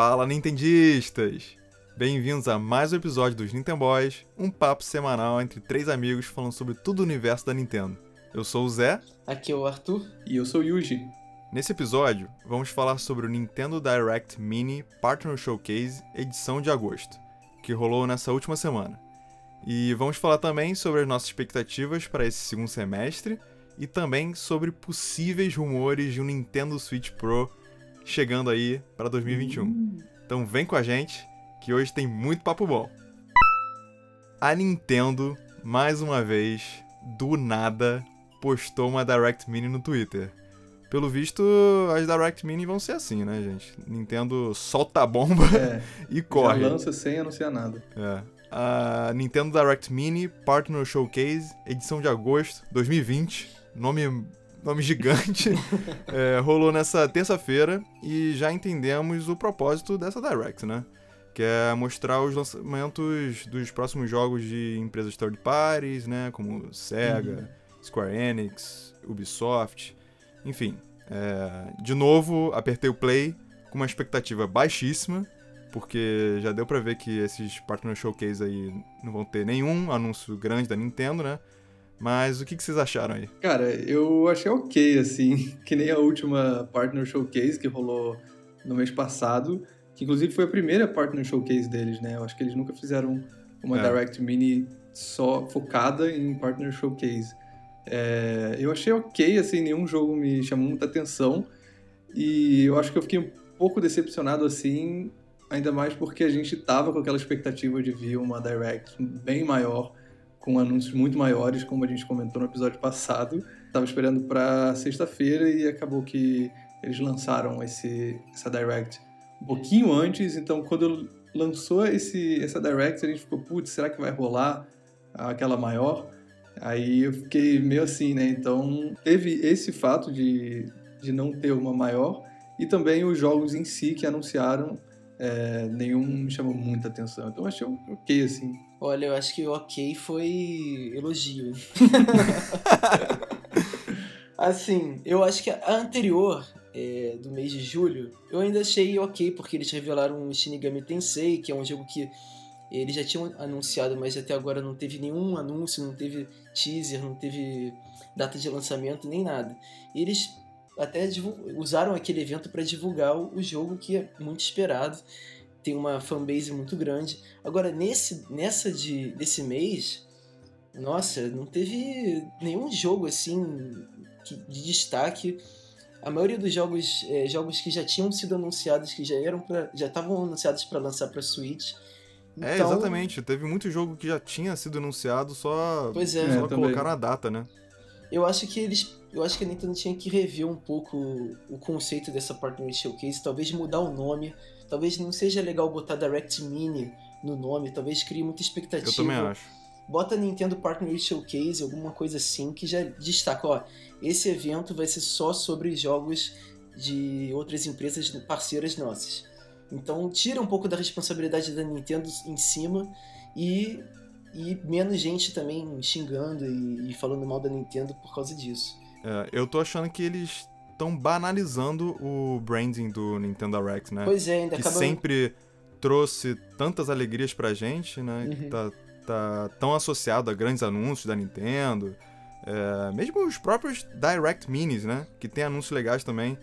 Fala, Nintendistas! Bem-vindos a mais um episódio dos Nintendo Boys, um papo semanal entre três amigos falando sobre todo o universo da Nintendo. Eu sou o Zé. Aqui é o Arthur. E eu sou o Yuji. Nesse episódio, vamos falar sobre o Nintendo Direct Mini Partner Showcase edição de agosto, que rolou nessa última semana. E vamos falar também sobre as nossas expectativas para esse segundo semestre e também sobre possíveis rumores de um Nintendo Switch Pro chegando aí para 2021. Uhum. Então vem com a gente, que hoje tem muito papo bom. A Nintendo, mais uma vez, do nada, postou uma Direct Mini no Twitter. Pelo visto, as Direct Mini vão ser assim, né, gente? Nintendo solta a bomba é, e corre. Já lança sem anunciar nada. É. A Nintendo Direct Mini Partner Showcase, edição de agosto 2020. Nome nome gigante, é, rolou nessa terça-feira e já entendemos o propósito dessa Direct, né? Que é mostrar os lançamentos dos próximos jogos de empresas third parties, né? Como Sega, uhum. Square Enix, Ubisoft, enfim. É, de novo, apertei o play com uma expectativa baixíssima, porque já deu pra ver que esses Partner Showcase aí não vão ter nenhum anúncio grande da Nintendo, né? Mas o que, que vocês acharam aí? Cara, eu achei ok, assim, que nem a última Partner Showcase que rolou no mês passado, que inclusive foi a primeira Partner Showcase deles, né? Eu acho que eles nunca fizeram uma é. Direct Mini só focada em Partner Showcase. É, eu achei ok, assim, nenhum jogo me chamou muita atenção e eu acho que eu fiquei um pouco decepcionado, assim, ainda mais porque a gente tava com aquela expectativa de vir uma Direct bem maior com anúncios muito maiores, como a gente comentou no episódio passado. Estava esperando para sexta-feira e acabou que eles lançaram esse, essa Direct um pouquinho antes. Então, quando lançou esse, essa Direct, a gente ficou, putz, será que vai rolar aquela maior? Aí eu fiquei meio assim, né? Então, teve esse fato de, de não ter uma maior e também os jogos em si que anunciaram, é, nenhum me chamou muita atenção. Então, achei ok, assim. Olha, eu acho que o ok foi elogio. assim, eu acho que a anterior, é, do mês de julho, eu ainda achei ok, porque eles revelaram o Shinigami Tensei, que é um jogo que eles já tinham anunciado, mas até agora não teve nenhum anúncio, não teve teaser, não teve data de lançamento, nem nada. E eles até usaram aquele evento para divulgar o jogo que é muito esperado tem uma fanbase muito grande. Agora, nesse, nessa de, desse mês, nossa, não teve nenhum jogo assim de destaque. A maioria dos jogos, é, jogos que já tinham sido anunciados, que já eram pra, já estavam anunciados para lançar para Switch. É, então... É, exatamente. Teve muito jogo que já tinha sido anunciado, só, pois é. só é, colocaram a data, né? Eu acho que eles. Eu acho que a Nintendo tinha que rever um pouco o conceito dessa Partner Showcase, talvez mudar o nome Talvez não seja legal botar Direct Mini no nome, talvez crie muita expectativa. Eu também acho. Bota Nintendo Partner Showcase, alguma coisa assim, que já destaca, ó, esse evento vai ser só sobre jogos de outras empresas parceiras nossas. Então tira um pouco da responsabilidade da Nintendo em cima e, e menos gente também xingando e, e falando mal da Nintendo por causa disso. É, eu tô achando que eles estão banalizando o branding do Nintendo Direct, né? Pois é, ainda Que acaba... sempre trouxe tantas alegrias pra gente, né? Uhum. Que tá, tá tão associado a grandes anúncios da Nintendo. É, mesmo os próprios Direct Minis, né? Que tem anúncios legais também.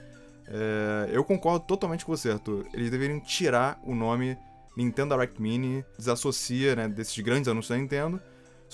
É, eu concordo totalmente com você, Arthur. Eles deveriam tirar o nome Nintendo Direct Mini, desassocia né, desses grandes anúncios da Nintendo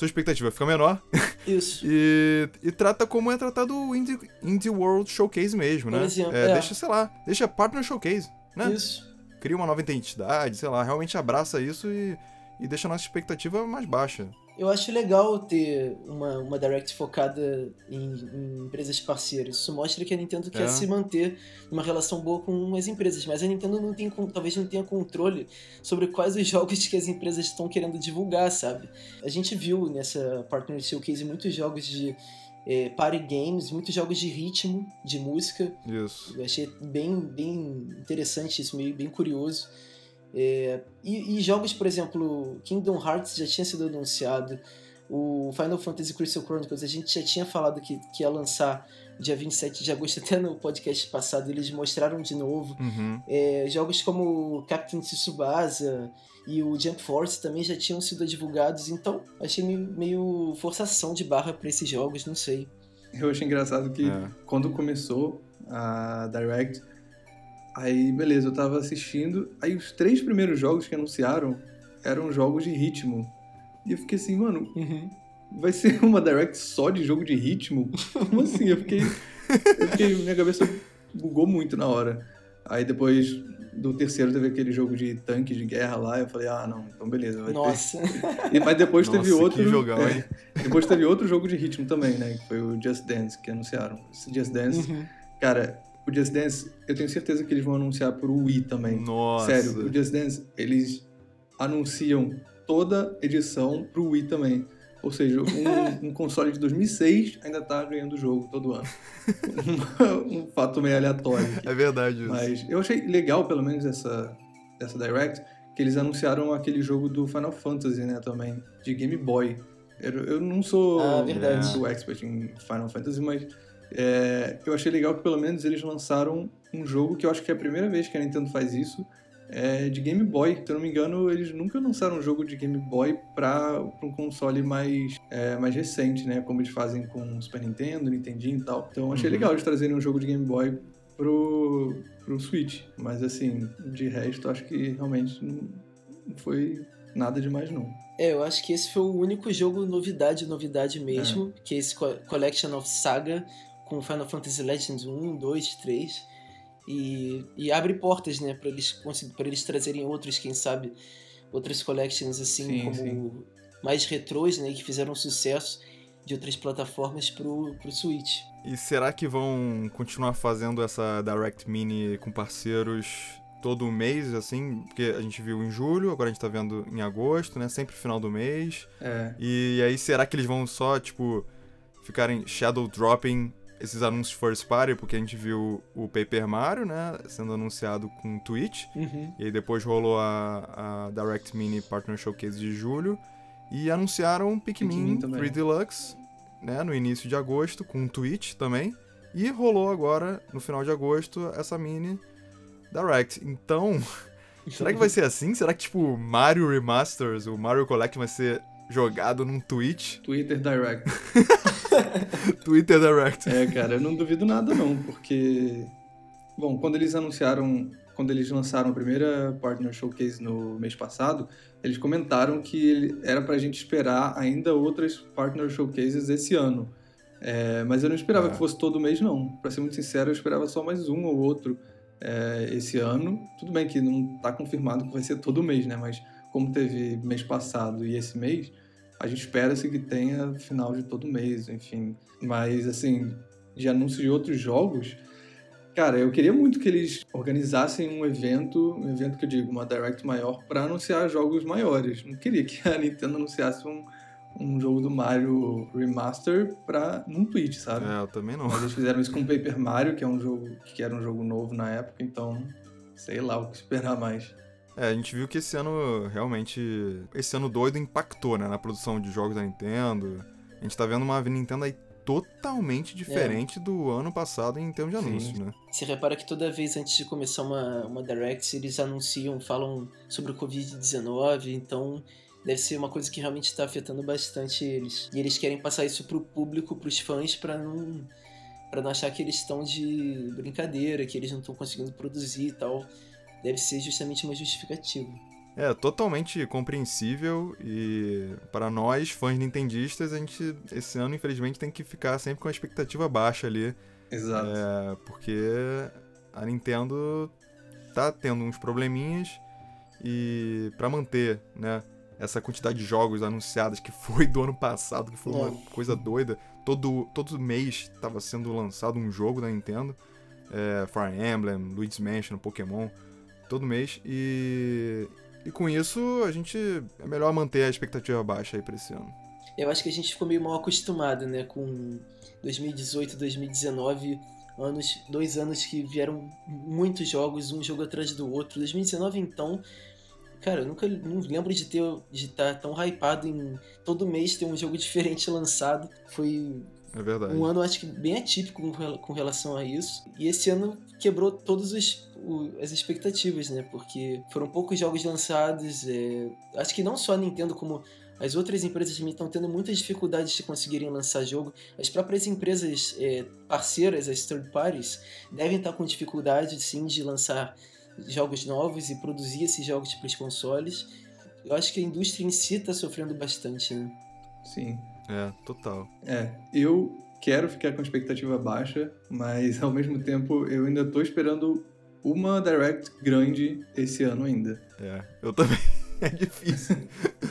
sua expectativa fica menor. Isso. e, e trata como é tratado o Indie, Indie World Showcase mesmo, né? Exemplo, é, é. Deixa, sei lá, deixa Partner Showcase, né? Isso. Cria uma nova identidade, sei lá, realmente abraça isso e, e deixa a nossa expectativa mais baixa. Eu acho legal ter uma, uma Direct focada em, em empresas parceiras. Isso mostra que a Nintendo é. quer se manter numa relação boa com as empresas, mas a Nintendo não tem, talvez não tenha controle sobre quais os jogos que as empresas estão querendo divulgar, sabe? A gente viu nessa Partner Showcase muitos jogos de é, party games, muitos jogos de ritmo, de música. Isso. Eu achei bem, bem interessante isso, meio bem curioso. É, e, e, jogos, por exemplo, Kingdom Hearts já tinha sido anunciado, o Final Fantasy Crystal Chronicles a gente já tinha falado que, que ia lançar dia 27 de agosto, até no podcast passado, eles mostraram de novo. Uhum. É, jogos como Captain Tsubasa e o Jump Force também já tinham sido divulgados, então achei meio, meio forçação de barra para esses jogos, não sei. Eu achei engraçado que É. quando começou a Direct, aí beleza, eu tava assistindo, aí os três primeiros jogos que anunciaram eram jogos de ritmo. E eu fiquei assim, mano, vai ser uma Direct só de jogo de ritmo? Como assim? Eu fiquei. Eu fiquei minha cabeça bugou muito na hora. Aí depois do terceiro teve aquele jogo de tanque de guerra lá, eu falei, ah não, então beleza, vai Nossa, ter. E- Mas depois teve Nossa, outro. que jogão, é, depois teve outro jogo de ritmo também, né? Que foi o Just Dance, que anunciaram. Esse Just Dance, Uhum. cara, o Just Dance, eu tenho certeza que eles vão anunciar pro Wii também. Nossa. Sério, o Just Dance, eles anunciam toda edição pro Wii também. Ou seja, um, um console de 2006 ainda tá ganhando o jogo todo ano. um, um fato meio aleatório. aqui. É verdade isso. Mas eu achei legal, pelo menos, essa, essa Direct, que eles anunciaram aquele jogo do Final Fantasy, né, também, de Game Boy. Eu, eu não sou Ah, expert em Final Fantasy, mas é, eu achei legal que pelo menos eles lançaram um jogo que eu acho que é a primeira vez que a Nintendo faz isso, é de Game Boy. Se eu não me engano, eles nunca lançaram um jogo de Game Boy para um console mais, é, mais recente, né? Como eles fazem com o Super Nintendo, Nintendinho e tal. Então eu achei Uhum. legal eles trazerem um jogo de Game Boy pro, pro Switch. Mas assim, de resto, acho que realmente não foi nada demais, não. É, eu acho que esse foi o único jogo novidade, novidade mesmo, que é esse Co- Collection of Saga com Final Fantasy Legends 1, 2, 3. E, e abre portas, né, pra eles, pra eles trazerem outros, quem sabe, outras collections assim, Sim, como sim. mais retrôs, né, que fizeram sucesso de outras plataformas pro, pro Switch. E será que vão continuar fazendo essa Direct Mini com parceiros todo mês, assim? Porque a gente viu em julho, agora a gente tá vendo em agosto, né? Sempre final do mês. É, E aí, será que eles vão só, tipo, ficarem shadow dropping esses anúncios first party? Porque a gente viu o Paper Mario, né? Sendo anunciado com Twitch. E aí depois rolou a, a Direct Mini Partner Showcase de julho. E anunciaram Pikmin, Pikmin também. 3 Deluxe, né? No início de agosto, com Twitch também. E rolou agora, no final de agosto, essa mini Direct. Então, será que vai ser assim? Será que, tipo, Mario Remasters, o Mario Collect vai ser jogado num Twitch? Twitter Direct. Twitter Direct. É, cara, eu não duvido nada não, porque bom, quando eles anunciaram, quando eles lançaram a primeira Partner Showcase no mês passado, eles comentaram que era pra gente esperar ainda outras Partner Showcases esse ano. É, mas eu não esperava É. que fosse todo mês não. Pra ser muito sincero, eu esperava só mais um ou outro é, esse ano. Tudo bem que não tá confirmado que vai ser todo mês, né? Mas como teve mês passado e esse mês, a gente espera-se que tenha final de todo mês, enfim. Mas, assim, de anúncio de outros jogos, cara, eu queria muito que eles organizassem um evento, um evento que eu digo, uma Direct maior, para anunciar jogos maiores. Não queria que a Nintendo anunciasse um, um jogo do Mario Remaster pra, num Twitch, sabe? É, eu também não. Mas eles fizeram isso com Paper Mario, que é um jogo que era um jogo novo na época, então sei lá o que esperar mais. É, a gente viu que esse ano realmente. Esse ano doido impactou, né? Na produção de jogos da Nintendo. A gente tá vendo uma Nintendo aí totalmente diferente do ano passado em termos de Sim. anúncios, né? Você repara que toda vez antes de começar uma, uma Direct, eles anunciam, falam sobre o Covid-19, então deve ser uma coisa que realmente está afetando bastante eles. E eles querem passar isso pro público, pros fãs, pra não, pra não achar que eles estão de brincadeira, que eles não estão conseguindo produzir e tal. Deve ser justamente uma justificativa. É, totalmente compreensível e para nós, fãs nintendistas, a gente esse ano infelizmente tem que ficar sempre com a expectativa baixa ali, Exato. é, porque a Nintendo tá tendo uns probleminhas e para manter, né, essa quantidade de jogos anunciados que foi do ano passado, que foi uma É. coisa doida, todo todo mês estava sendo lançado um jogo da Nintendo, é, Fire Emblem, Luigi's Mansion, Pokémon, todo mês e e com isso, a gente é melhor manter a expectativa baixa aí pra esse ano. Eu acho que a gente ficou meio mal acostumado, né, com 2018, 2019, anos, dois anos que vieram muitos jogos, um jogo atrás do outro. 2019 então, cara, eu nunca não lembro de ter de estar tão hypado em todo mês ter um jogo diferente lançado. Foi É verdade. Um ano, acho que, bem atípico com relação a isso. E esse ano quebrou todas as expectativas, né? Porque foram poucos jogos lançados. É... Acho que não só a Nintendo, como as outras empresas também estão tendo muitas dificuldades de conseguirem lançar jogo. As próprias empresas é, parceiras, as third parties, devem estar com dificuldade, sim, de lançar jogos novos e produzir esses jogos para os consoles. Eu acho que a indústria em si está sofrendo bastante, né? Sim. É, total. É, eu quero ficar com expectativa baixa, mas ao mesmo tempo eu ainda tô esperando uma Direct grande esse ano ainda. É, eu também. É difícil.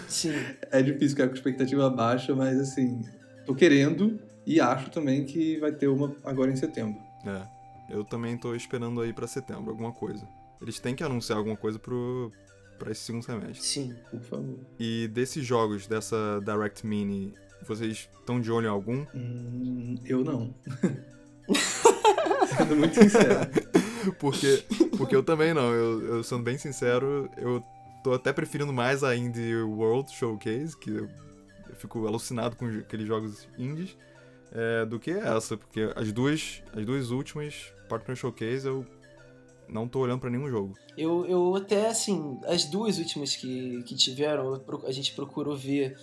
Sim. É difícil ficar com expectativa baixa, mas assim, tô querendo e acho também que vai ter uma agora em setembro. É, eu também tô esperando aí para setembro alguma coisa. Eles têm que anunciar alguma coisa pro, pra esse segundo semestre. Sim, por favor. E desses jogos, dessa Direct Mini, vocês estão de olho em algum? Hum, eu não. sendo muito sincero. porque, porque eu também não. Eu, eu, sendo bem sincero, eu tô até preferindo mais a Indie World Showcase, que eu, eu fico alucinado com aqueles jogos indies, é, do que essa. Porque as duas, as duas últimas Partner Showcase eu não tô olhando para nenhum jogo. Eu, eu até, assim, as duas últimas que, que tiveram, a gente procurou ver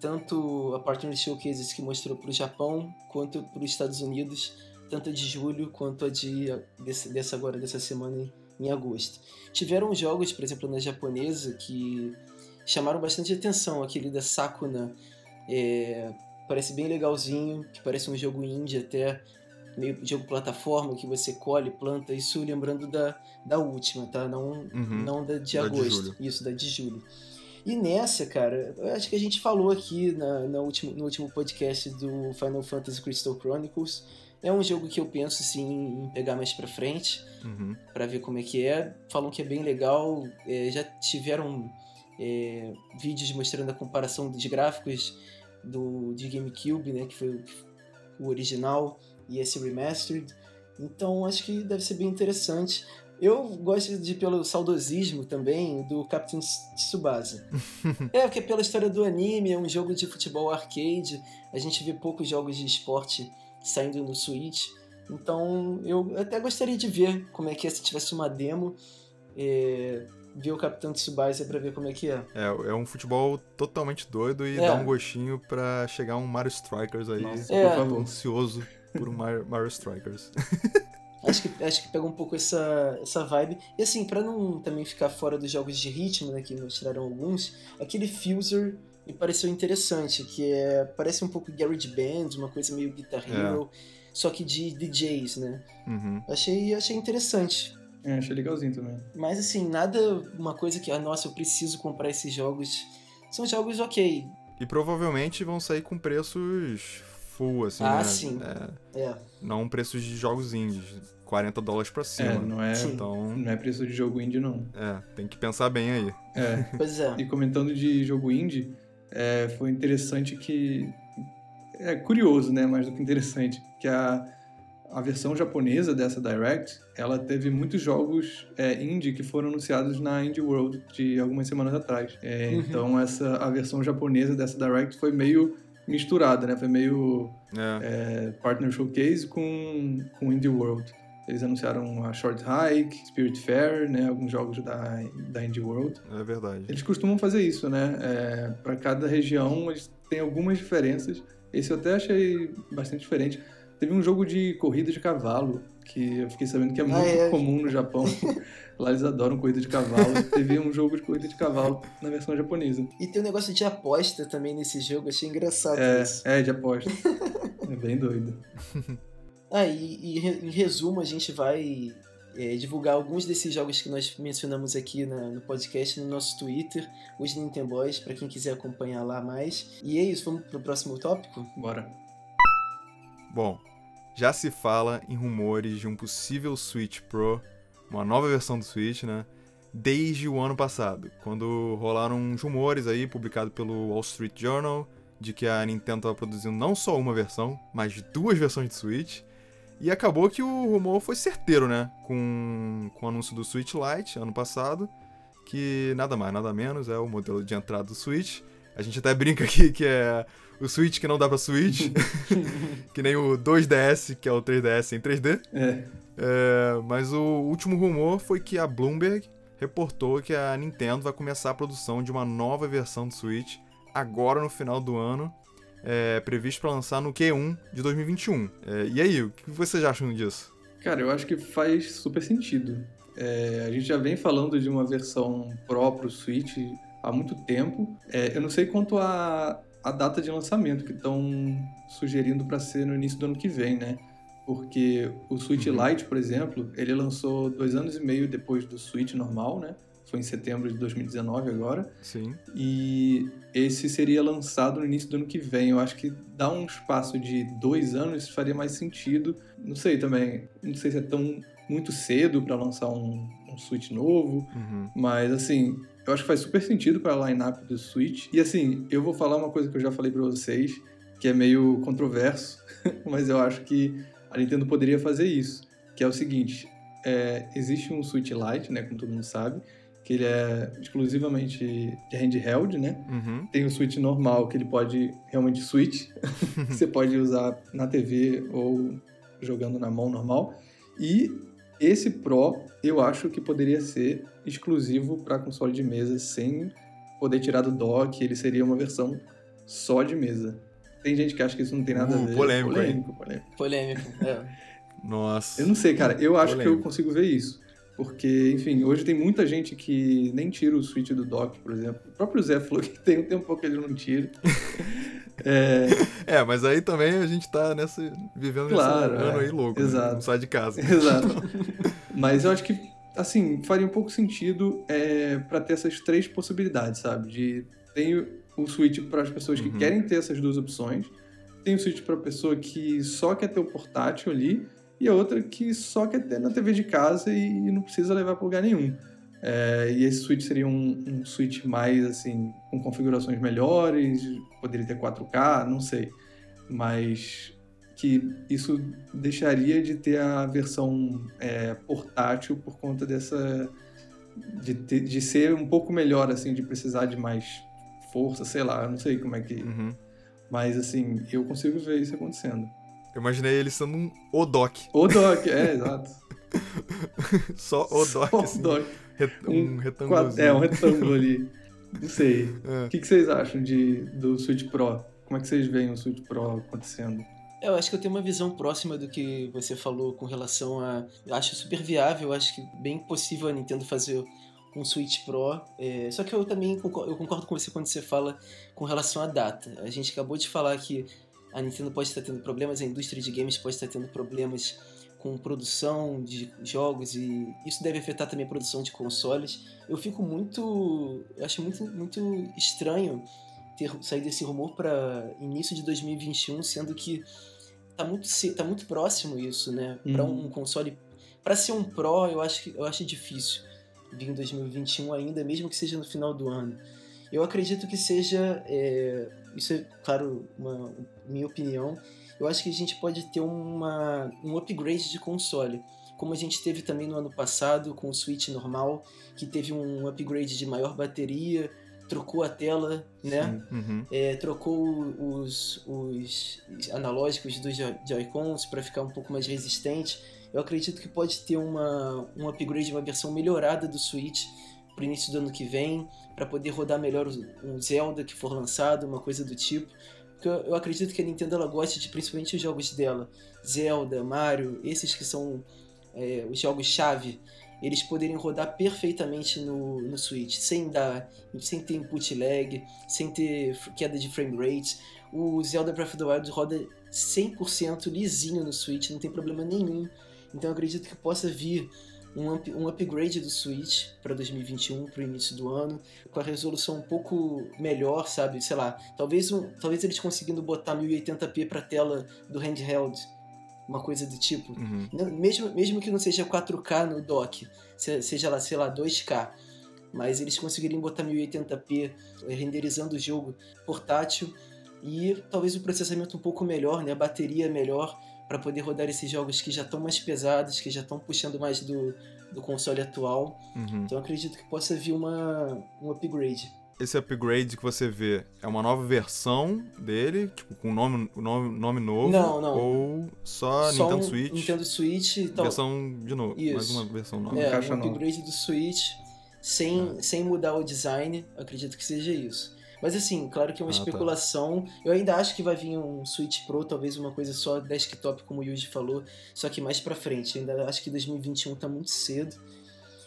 tanto a Partner Showcases que mostrou para o Japão quanto para os Estados Unidos, tanto a de julho quanto a de desse, dessa agora dessa semana em, em agosto. Tiveram jogos, por exemplo, na japonesa que chamaram bastante atenção, aquele da Sakuna, é, parece bem legalzinho, que parece um jogo indie até, meio jogo plataforma que você colhe, planta, isso lembrando da, da última, tá? Não, uhum. não da de da agosto. De isso, da de julho. E nessa, cara, eu acho que a gente falou aqui na, na último, no último podcast do Final Fantasy Crystal Chronicles. É um jogo que eu penso sim em pegar mais pra frente, uhum. para ver como é que é. Falam que é bem legal. É, já tiveram é, vídeos mostrando a comparação dos gráficos do de GameCube, né, que foi o original e esse remastered. Então acho que deve ser bem interessante. Eu gosto de pelo saudosismo também do Captain Tsubasa. é, porque pela história do anime, é um jogo de futebol arcade, a gente vê poucos jogos de esporte saindo no Switch. Então eu até gostaria de ver como é que é se tivesse uma demo. É, ver o Capitão Tsubasa pra ver como é que é. É, é um futebol totalmente doido e é. dá um gostinho pra chegar um Mario Strikers aí. Nossa, é. por favor. Ansioso por um Mario, Mario Strikers. acho que, acho que pega um pouco essa, essa vibe. E assim, pra não também ficar fora dos jogos de ritmo, né, que mostraram alguns, aquele Fuser me pareceu interessante, que é parece um pouco Garage Band, uma coisa meio Guitar é. Hero, é. só que de DJs, né? Uhum. Achei, achei interessante. É, achei legalzinho também. Mas assim, nada uma coisa que, ah, nossa, eu preciso comprar esses jogos. São jogos ok. E provavelmente vão sair com preços full, assim, ah, né? sim. É, é. Não preços de jogos indies. 40 dólares pra cima. É, não é, então... não é preço de jogo indie, não. É, tem que pensar bem aí. É. pois é. E comentando de jogo indie, é, foi interessante que. É curioso, né? Mais do que interessante. Que a, a versão japonesa dessa Direct, ela teve muitos jogos é, indie que foram anunciados na Indie World de algumas semanas atrás. É, uhum. Então, essa, a versão japonesa dessa Direct foi meio misturada, né? Foi meio é. É, Partner Showcase com, com Indie World. Eles anunciaram a Short Hike, Spirit Fair, né? Alguns jogos da, da Indie World. É verdade. Eles costumam fazer isso, né? É, para cada região eles têm algumas diferenças. Esse eu até achei bastante diferente. Teve um jogo de corrida de cavalo, que eu fiquei sabendo que é muito ah, é. comum no Japão. Lá eles adoram corrida de cavalo. Teve um jogo de corrida de cavalo na versão japonesa. E tem um negócio de aposta também nesse jogo, achei engraçado é, isso. É, de aposta. é bem doido. Ah, e, e em resumo, a gente vai é, divulgar alguns desses jogos que nós mencionamos aqui na, no podcast no nosso Twitter, os Nintendo Boys, para quem quiser acompanhar lá mais. E é isso, vamos pro próximo tópico? Bora. Bom, já se fala em rumores de um possível Switch Pro, uma nova versão do Switch, né? Desde o ano passado, quando rolaram uns rumores aí, publicado pelo Wall Street Journal, de que a Nintendo estava produzindo não só uma versão, mas duas versões de Switch. E acabou que o rumor foi certeiro, né? Com, com o anúncio do Switch Lite ano passado, que nada mais, nada menos é o modelo de entrada do Switch, A gente até brinca aqui que é o Switch que não dá pra Switch, que nem o 2DS, que é o 3DS em 3D. É. É, mas o último rumor foi que a Bloomberg reportou que a Nintendo vai começar a produção de uma nova versão do Switch agora no final do ano, é, previsto para lançar no Q1 de 2021. É, e aí, o que vocês acham disso? Cara, eu acho que faz super sentido. É, a gente já vem falando de uma versão Pro pro Switch há muito tempo. É, eu não sei quanto a, a data de lançamento que estão sugerindo para ser no início do ano que vem, né? Porque o Switch Uhum. Lite, por exemplo, ele lançou dois anos e meio depois do Switch normal, né? Foi em setembro de 2019 agora. Sim. E esse seria lançado no início do ano que vem. Eu acho que dar um espaço de dois anos faria mais sentido. Não sei também, não sei se é tão muito cedo para lançar um, um Switch novo, Uhum. mas assim, eu acho que faz super sentido para a lineup do Switch. E assim, eu vou falar uma coisa que eu já falei para vocês, que é meio controverso, mas eu acho que a Nintendo poderia fazer isso, que é o seguinte: é, existe um Switch Lite, né, como todo mundo sabe, que ele é exclusivamente de handheld, né? Uhum. Tem o Switch normal, que ele pode realmente switch, que você pode usar na TV ou jogando na mão normal. E esse Pro, eu acho que poderia ser exclusivo para console de mesa, sem poder tirar do dock, ele seria uma versão só de mesa. Tem gente que acha que isso não tem nada Uh, a ver. polêmico, polêmico, polêmico. Polêmico. É. Nossa. Eu não sei, cara. Eu acho que eu Polêmico. consigo ver isso. Porque, enfim, hoje tem muita gente que nem tira o switch do dock, por exemplo. O próprio Zé falou que tem um tempo que ele não tira. É, É, mas aí também a gente tá nessa. vivendo Claro, nesse ano é. aí louco. né? Exato. Não sai de casa. exato. Mas eu acho que, assim, faria um pouco sentido é, para ter essas três possibilidades, sabe? De tem o- Switch para as pessoas que Uhum. querem ter essas duas opções, tem o Switch para a pessoa que só quer ter o portátil ali, e a outra que só quer ter na TV de casa e não precisa levar para lugar nenhum. É, e esse Switch seria um, um Switch mais, assim, com configurações melhores, poderia ter 4K, não sei. Mas que isso deixaria de ter a versão é, portátil por conta dessa. De, ter- de ser um pouco melhor, assim, de precisar de mais força, sei lá, eu não sei como é que. Uhum. Mas, assim, eu consigo ver isso acontecendo. Eu imaginei ele sendo um Odoc. O dock, é, exato. Só Odoc, Só o assim. ret- um Um retângulo. É, um retângulo ali. Não sei. É. O que, que vocês acham de, do Switch Pro? Como é que vocês veem o Switch Pro acontecendo? Eu acho que eu tenho uma visão próxima do que você falou com relação a. Eu acho super viável, eu acho que bem possível a Nintendo fazer um Switch Pro. É, Só que eu também concordo, eu concordo com você quando você fala com relação à data. A gente acabou de falar que a Nintendo pode estar tendo problemas, a indústria de games pode estar tendo problemas com produção de jogos e isso deve afetar também a produção de consoles. Eu fico muito. Eu acho muito, muito estranho ter saído esse rumor para início de 2021, sendo que tá muito, tá muito próximo isso, né? Para Uhum. um console. Para ser um Pro, eu acho, que, eu acho difícil vir em 2021 ainda, mesmo que seja no final do ano. Eu acredito que seja. é, isso é, claro, uma minha opinião. Eu acho que a gente pode ter uma, um upgrade de console. Como a gente teve também no ano passado com o Switch normal, que teve um upgrade de maior bateria, trocou a tela, né? Uhum. É, trocou os, os analógicos dos Joy- Joy-Cons para ficar um pouco mais resistente. Eu acredito que pode ter uma, um upgrade, uma versão melhorada do Switch para o início do ano que vem, para poder rodar melhor um Zelda que for lançado, uma coisa do tipo. Porque eu, acredito que a Nintendo ela gosta de principalmente os jogos dela, Zelda, Mario, esses que são é, os jogos-chave, eles poderem rodar perfeitamente no, no Switch, sem dar, sem ter input lag, sem ter queda de frame rate. O Zelda Breath of the Wild roda 100% lisinho no Switch, não tem problema nenhum. Então eu acredito que possa vir um, up- um upgrade do Switch para 2021, para o início do ano, com a resolução um pouco melhor, sabe? Sei lá, talvez, um, talvez eles conseguindo botar 1080p para tela do handheld, uma coisa do tipo. Uhum. Mesmo, mesmo que não seja 4K no dock, se- seja lá, sei lá, 2K, mas eles conseguiriam botar 1080p eh, renderizando o jogo portátil e talvez o processamento um pouco melhor, né, a bateria melhor para poder rodar esses jogos que já estão mais pesados, que já estão puxando mais do, do console atual. Uhum. Então eu acredito que possa vir uma, um upgrade. esse upgrade que você vê é uma nova versão dele, tipo, com nome, nome, nome novo? Não, não. Ou só, Só Nintendo um Switch? Nintendo Switch e tal. Versão de novo. Mais Isso. uma versão nova. É, um nova. upgrade do Switch sem, Ah. sem mudar o design, acredito que seja isso. Mas assim, claro que é uma Ah, tá. especulação. Eu ainda acho que vai vir um Switch Pro, talvez uma coisa só desktop, como o Yuji falou, só que mais pra frente. Ainda acho que 2021 tá muito cedo.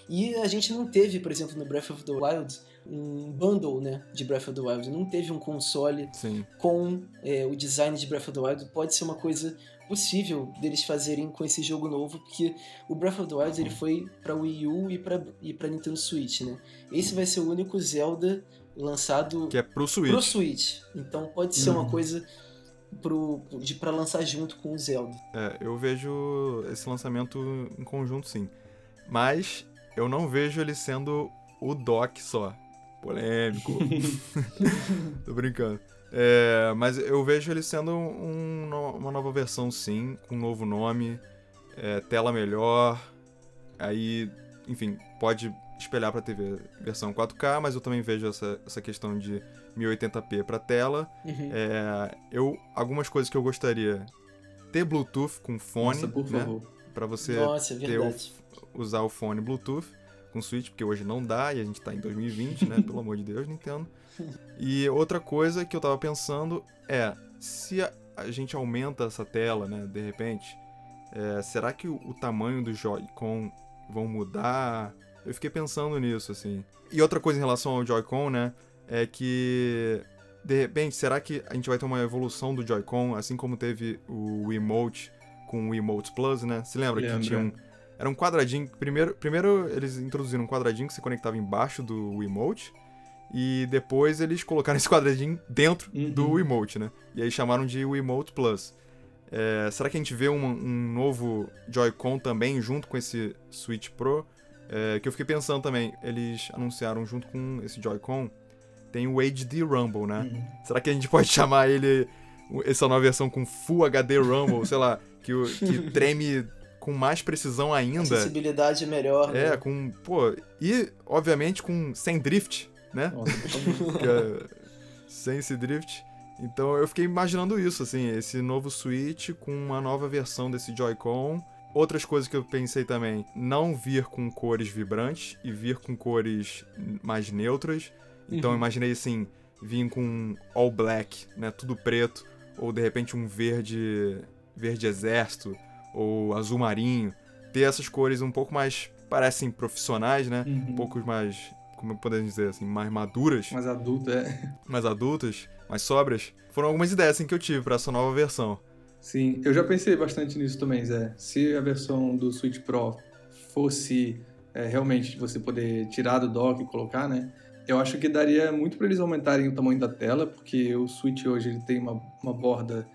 E a gente não teve, por exemplo, no Breath of the Wild, um bundle né, de Breath of the Wild. Não teve um console Sim. com é, o design de Breath of the Wild pode ser uma coisa possível deles fazerem com esse jogo novo, porque o Breath of the Wild ele foi para Wii U e para e para Nintendo Switch, né? Esse vai ser o único Zelda lançado Que é pro Switch. pro Switch. Então pode ser uma Uhum. coisa pro de para lançar junto com o Zelda. É, eu vejo esse lançamento em conjunto, sim. Mas eu não vejo ele sendo o dock só. Polêmico. Tô brincando. É, mas eu vejo ele sendo um uma nova versão, sim, com um novo nome, é, tela melhor. Aí, enfim, pode espelhar pra TV versão 4K, mas eu também vejo essa, essa questão de 1080p pra tela. Uhum. É, eu algumas coisas que eu gostaria ter Bluetooth com fone, Nossa, né? Para você Nossa, é ter o, usar o fone Bluetooth com Switch, porque hoje não dá e a gente tá em 2020, né? Pelo amor de Deus, Nintendo. E outra coisa que eu tava pensando é, se a, a gente aumenta essa tela, né, de repente, é, será que o, o tamanho do Joy-Con vão mudar? Eu fiquei pensando nisso, assim. E outra coisa em relação ao Joy-Con, né, é que de repente, será que a gente vai ter uma evolução do Joy-Con, assim como teve o Wiimote com o Wiimote Plus, né? Se lembra que tinha um era um quadradinho. Primeiro, primeiro eles introduziram um quadradinho que se conectava embaixo do Wiimote. E depois eles colocaram esse quadradinho dentro Uhum. do Wiimote, né? E aí chamaram de Wiimote Plus. É, será que a gente vê um, um novo Joy-Con também junto com esse Switch Pro? É, que eu fiquei pensando também, eles anunciaram junto com esse Joy-Con, tem o HD Rumble, né? Uhum. Será que a gente pode chamar ele, essa nova versão com Full HD Rumble, sei lá, que, que treme com mais precisão A ainda? sensibilidade é melhor, É, né? com, pô, e obviamente com sem drift, né? Nossa, é sem esse drift. Então eu fiquei imaginando isso, assim, esse novo Switch com uma nova versão desse Joy-Con. Outras coisas que eu pensei também, não vir com cores vibrantes e vir com cores mais neutras. Então Uhum. imaginei assim, vir com all black, né, tudo preto, ou de repente um verde, verde exército, ou azul marinho. Ter essas cores um pouco mais, parecem profissionais, né? Uhum. Um pouco mais, como podemos dizer assim, mais maduras Mais adulto, é. mais adultas, mais sóbrias, foram algumas ideias assim, que eu tive pra essa nova versão. Sim, eu já pensei bastante nisso também, Zé. Se a versão do Switch Pro fosse é, realmente você poder tirar do dock e colocar, né? Eu acho que daria muito para eles aumentarem o tamanho da tela, porque o Switch hoje ele tem uma, uma borda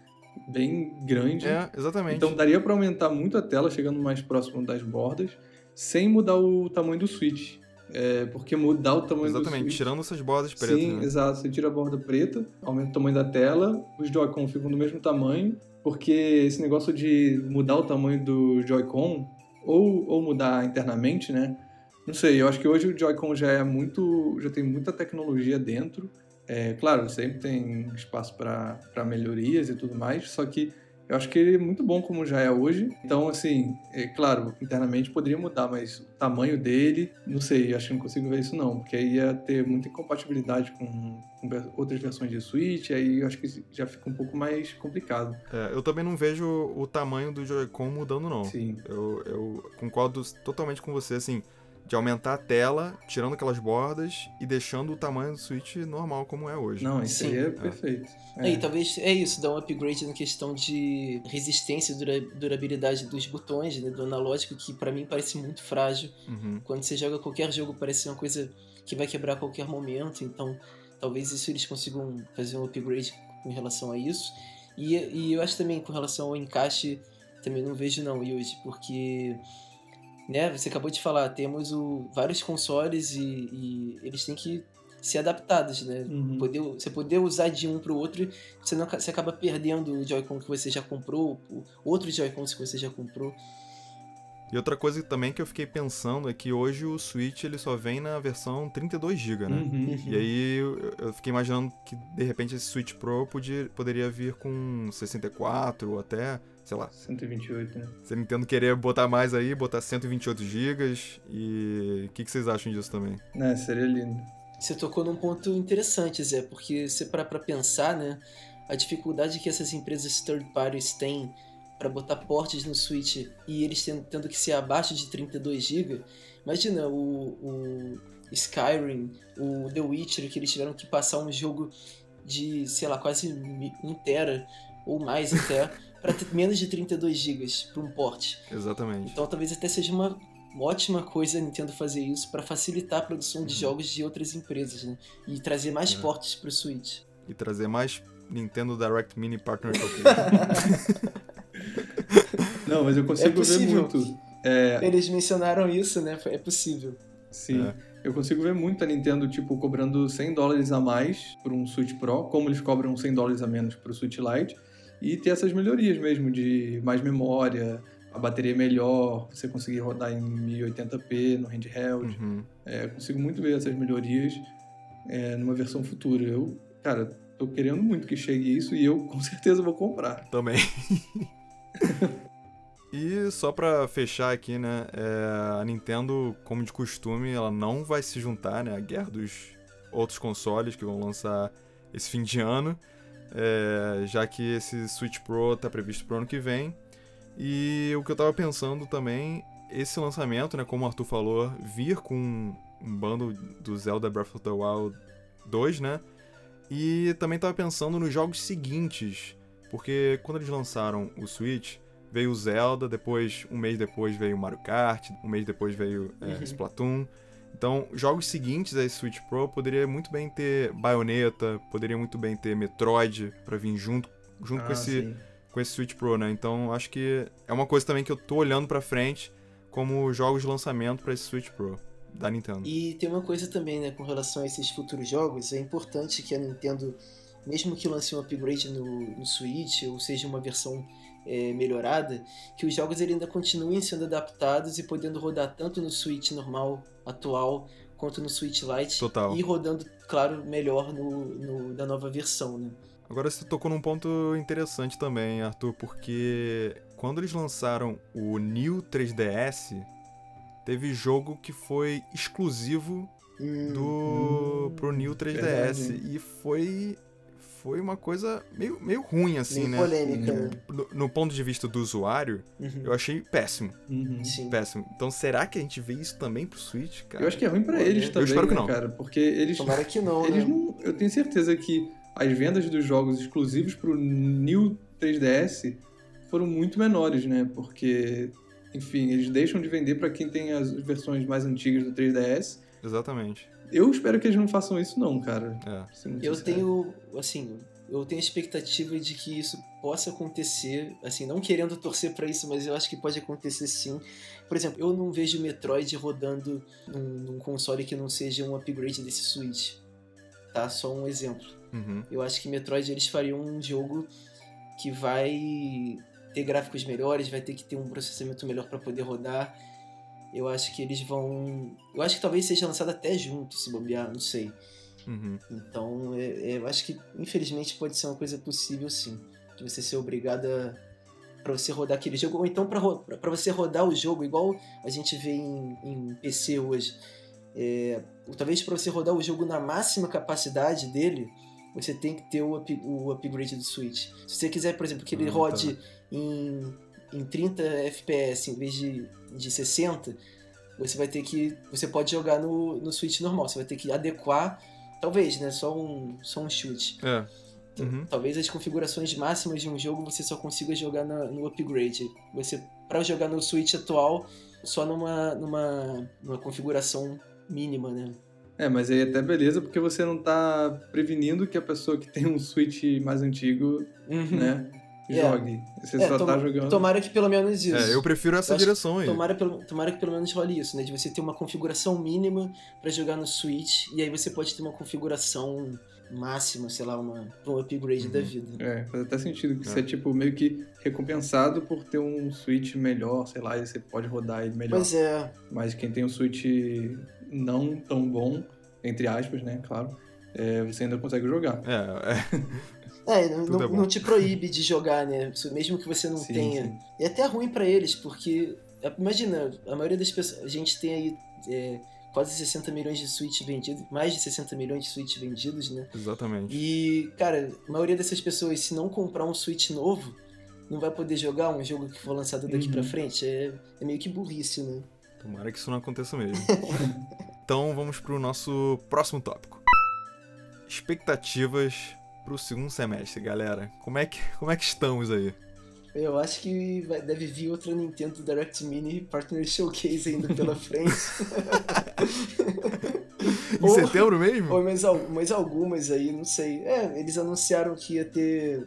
bem grande. É, exatamente. Então daria para aumentar muito a tela, chegando mais próximo das bordas, sem mudar o tamanho do Switch. É, porque mudar o tamanho exatamente, tirando essas bordas pretas, Sim, né? exato. Você tira a borda preta, aumenta o tamanho da tela, os Joy-Con ficam do mesmo tamanho, porque esse negócio de mudar o tamanho do Joy-Con, ou, ou mudar internamente, né? Não sei, eu acho que hoje o Joy-Con já é muito. já tem muita tecnologia dentro. É, claro, sempre tem espaço para melhorias e tudo mais, só que eu acho que ele é muito bom como já é hoje. Então, assim, é claro, internamente poderia mudar, mas o tamanho dele, não sei, acho que não consigo ver isso não, porque aí ia ter muita incompatibilidade com, com outras versões de Switch, aí eu acho que já fica um pouco mais complicado. É, eu também não vejo o tamanho do Joy-Con mudando, não. Sim. Eu, eu concordo totalmente com você, assim, de aumentar a tela, tirando aquelas bordas e deixando o tamanho do Switch normal como é hoje. Não, isso aí Sim. é perfeito. É, e talvez é isso, dar um upgrade na questão de resistência e dura- durabilidade dos botões, né, do analógico, que pra mim parece muito frágil. Uhum. Quando você joga qualquer jogo, parece uma coisa que vai quebrar a qualquer momento. Então, talvez isso eles consigam fazer um upgrade com relação a isso. E, e eu acho também com relação ao encaixe, também não vejo não, Yuji, porque né, você acabou de falar, temos o, vários consoles e, e eles têm que ser adaptados, né? Uhum. Poder, você poder usar de um pro outro, você, não, você acaba perdendo o Joy-Con que você já comprou, o outro Joy-Con que você já comprou. E outra coisa também que eu fiquei pensando é que hoje o Switch ele só vem na versão 32GB, né? Uhum. E aí eu, fiquei imaginando que de repente esse Switch Pro podia, poderia vir com 64 ou até, sei lá, 128, né? se a Nintendo querer botar mais aí, botar 128 GB e o que, que vocês acham disso também? É, seria lindo. Você tocou num ponto interessante, Zé, porque se parar pra pensar, né, a dificuldade que essas empresas third parties têm para botar portes no Switch e eles tendo, tendo que ser abaixo de 32 GB. Imagina o, o Skyrim, o The Witcher, que eles tiveram que passar um jogo de, sei lá, quase 1 tera ou mais até para menos de 32 GB para um porte. Exatamente. Então talvez até seja uma ótima coisa a Nintendo fazer isso para facilitar a produção de Uhum. jogos de outras empresas, né? E trazer mais É. portes para o Switch. E trazer mais Nintendo Direct Mini Partner. Não, mas eu consigo ver possível. muito. É, Eles mencionaram isso, né? É possível. sim. É. Eu consigo ver muito a Nintendo, tipo, cobrando 100 dólares a mais por um Switch Pro, como eles cobram 100 dólares a menos pro Switch Lite, e ter essas melhorias mesmo, de mais memória, a bateria melhor, você conseguir rodar em 1080p no handheld. Uhum. É, eu consigo muito ver essas melhorias é, numa versão futura. Eu, cara, tô querendo muito que chegue isso e eu com certeza vou comprar. Também. e só pra fechar aqui, né? é, a Nintendo, como de costume, ela não vai se juntar, né? A guerra dos outros consoles que vão lançar esse fim de ano. é, já que esse Switch Pro tá previsto pro ano que vem. E o que eu tava pensando também, esse lançamento, né? Como o Arthur falou, vir com um bundle do Zelda Breath of the Wild 2, né? E também tava pensando nos jogos seguintes. Porque quando eles lançaram o Switch, veio o Zelda, depois, um mês depois veio o Mario Kart, um mês depois veio é, Uhum. Splatoon. Então, jogos seguintes a esse Switch Pro poderia muito bem ter Bayonetta, poderia muito bem ter Metroid pra vir junto, junto com, Ah, esse, sim. com esse Switch Pro, né? Então, acho que é uma coisa também que eu tô olhando pra frente como jogos de lançamento pra esse Switch Pro da Nintendo. E tem uma coisa também, né, com relação a esses futuros jogos, é importante que a Nintendo, mesmo que lance um upgrade no, no Switch, ou seja, uma versão é, melhorada, que os jogos ainda continuem sendo adaptados e podendo rodar tanto no Switch normal, atual, quanto no Switch Lite. Total. E rodando, claro, melhor no, no- da nova versão, né? Agora você tocou num ponto interessante também, Arthur, porque quando eles lançaram o New 3DS, teve jogo que foi exclusivo do pro New 3DS verdade. e foi foi uma coisa meio, meio ruim assim, Meio né? polêmica, né? No, no ponto de vista do usuário, Uhum. eu achei péssimo, Uhum. Sim. péssimo. Então será que a gente vê isso também pro Switch, cara? Eu acho que é ruim pra Pô, eles eu também, espero que né, não. cara? Porque eles, Tomara que não, eles né? não. Eu tenho certeza que as vendas dos jogos exclusivos pro New 3DS foram muito menores, né? Porque, enfim, eles deixam de vender pra quem tem as versões mais antigas do 3DS. Exatamente. Eu espero que eles não façam isso, não, cara. É. Eu sincero. tenho, assim, eu tenho expectativa de que isso possa acontecer, assim, não querendo torcer pra isso, mas eu acho que pode acontecer sim. Por exemplo, eu não vejo Metroid rodando num, num console que não seja um upgrade desse Switch. Tá? Só um exemplo. Uhum. Eu acho que Metroid eles fariam um jogo que vai ter gráficos melhores, vai ter que ter um processamento melhor para poder rodar. Eu acho que eles vão. Eu acho que talvez seja lançado até junto, se bombear, não sei. Uhum. Então, é- é, eu acho que infelizmente pode ser uma coisa possível sim. De você ser obrigado a. Pra você rodar aquele jogo, ou então pra você rodar o jogo, igual a gente vê em, em PC hoje. É, talvez pra você rodar o jogo na máxima capacidade dele, você tem que ter o, up- o upgrade do Switch. Se você quiser, por exemplo, que ele Ah, rode em, em 30 FPS em vez de, de 60, você vai ter que. Você pode jogar no, no Switch normal, você vai ter que adequar. Talvez, né? Só um, só um chute. É. Uhum. Talvez as configurações máximas de um jogo você só consiga jogar na- no upgrade. Você, para jogar no Switch atual, só numa, numa, numa configuração mínima, né? É, mas aí até beleza, porque você não tá prevenindo que a pessoa que tem um Switch mais antigo, né, É. jogue. Você É, só tom- tá jogando. Tomara que pelo menos isso. É, eu prefiro essa Eu direção aí. Tomara, pelo- tomara que pelo menos role isso, né? De você ter uma configuração mínima pra jogar no Switch, e aí você pode ter uma configuração máxima, sei lá, uma, um upgrade uhum. da vida. É, faz até sentido que é. você é tipo meio que recompensado por ter um Switch melhor, sei lá, e você pode rodar ele melhor. Pois é. Mas quem tem um Switch não tão bom, entre aspas, né, claro, é, você ainda consegue jogar. É, é. É, não, é não, te proíbe de jogar, né? Mesmo que você não sim, tenha. Sim. E é até ruim para eles, porque, imagina, a maioria das pessoas. A gente tem aí é, quase 60 milhões de Switch vendidos, mais de 60 milhões de Switch vendidos, né? Exatamente. E, cara, a maioria dessas pessoas, se não comprar um Switch novo, não vai poder jogar um jogo que for lançado daqui uhum. pra frente. É, é meio que burrice, né? Tomara que isso não aconteça mesmo. então vamos pro nosso próximo tópico. Expectativas pro segundo semestre, galera. Como é que, como é que estamos aí? Eu acho que vai, deve vir outra Nintendo Direct Mini Partner Showcase ainda pela frente. em ou, setembro mesmo? Ou mais, mais algumas aí, não sei. É, eles anunciaram que ia ter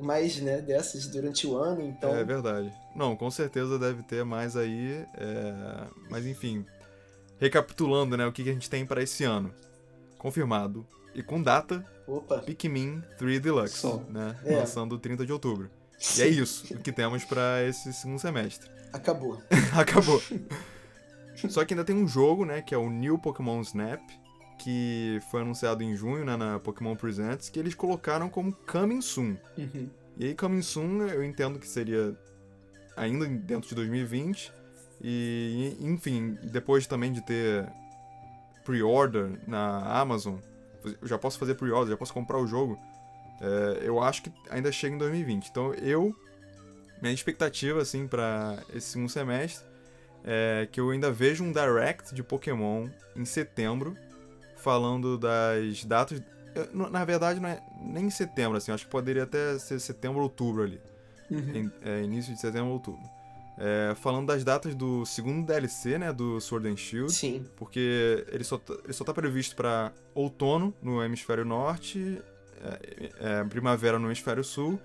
mais né, dessas durante o ano, então. É verdade. Não, com certeza deve ter mais aí. É... Mas enfim, recapitulando, né, o que a gente tem para esse ano. Confirmado e com data. Opa. Pikmin 3 Deluxe, Só. né? É. Lançando 30 de outubro. E é isso o que temos para esse segundo semestre. Acabou. Acabou. Só que ainda tem um jogo, né, que é o New Pokémon Snap, que foi anunciado em junho, né, na Pokémon Presents, que eles colocaram como Coming Soon. Uhum. E aí Coming Soon eu entendo que seria ainda dentro de 2020. E, enfim, depois também de ter pre-order na Amazon, eu já posso fazer pre-order, já posso comprar o jogo. É, eu acho que ainda chega em 2020. Então eu. Minha expectativa, assim, para esse segundo semestre é que eu ainda vejo um direct de Pokémon em setembro, falando das datas. Na verdade, não é nem em setembro, assim, acho que poderia até ser setembro, outubro ali. Uhum. É, início de setembro, outubro. É, falando das datas do segundo DLC, né, do Sword and Shield. Sim. Porque ele só, tá, ele só tá previsto para outono no hemisfério norte é, é, primavera no hemisfério sul.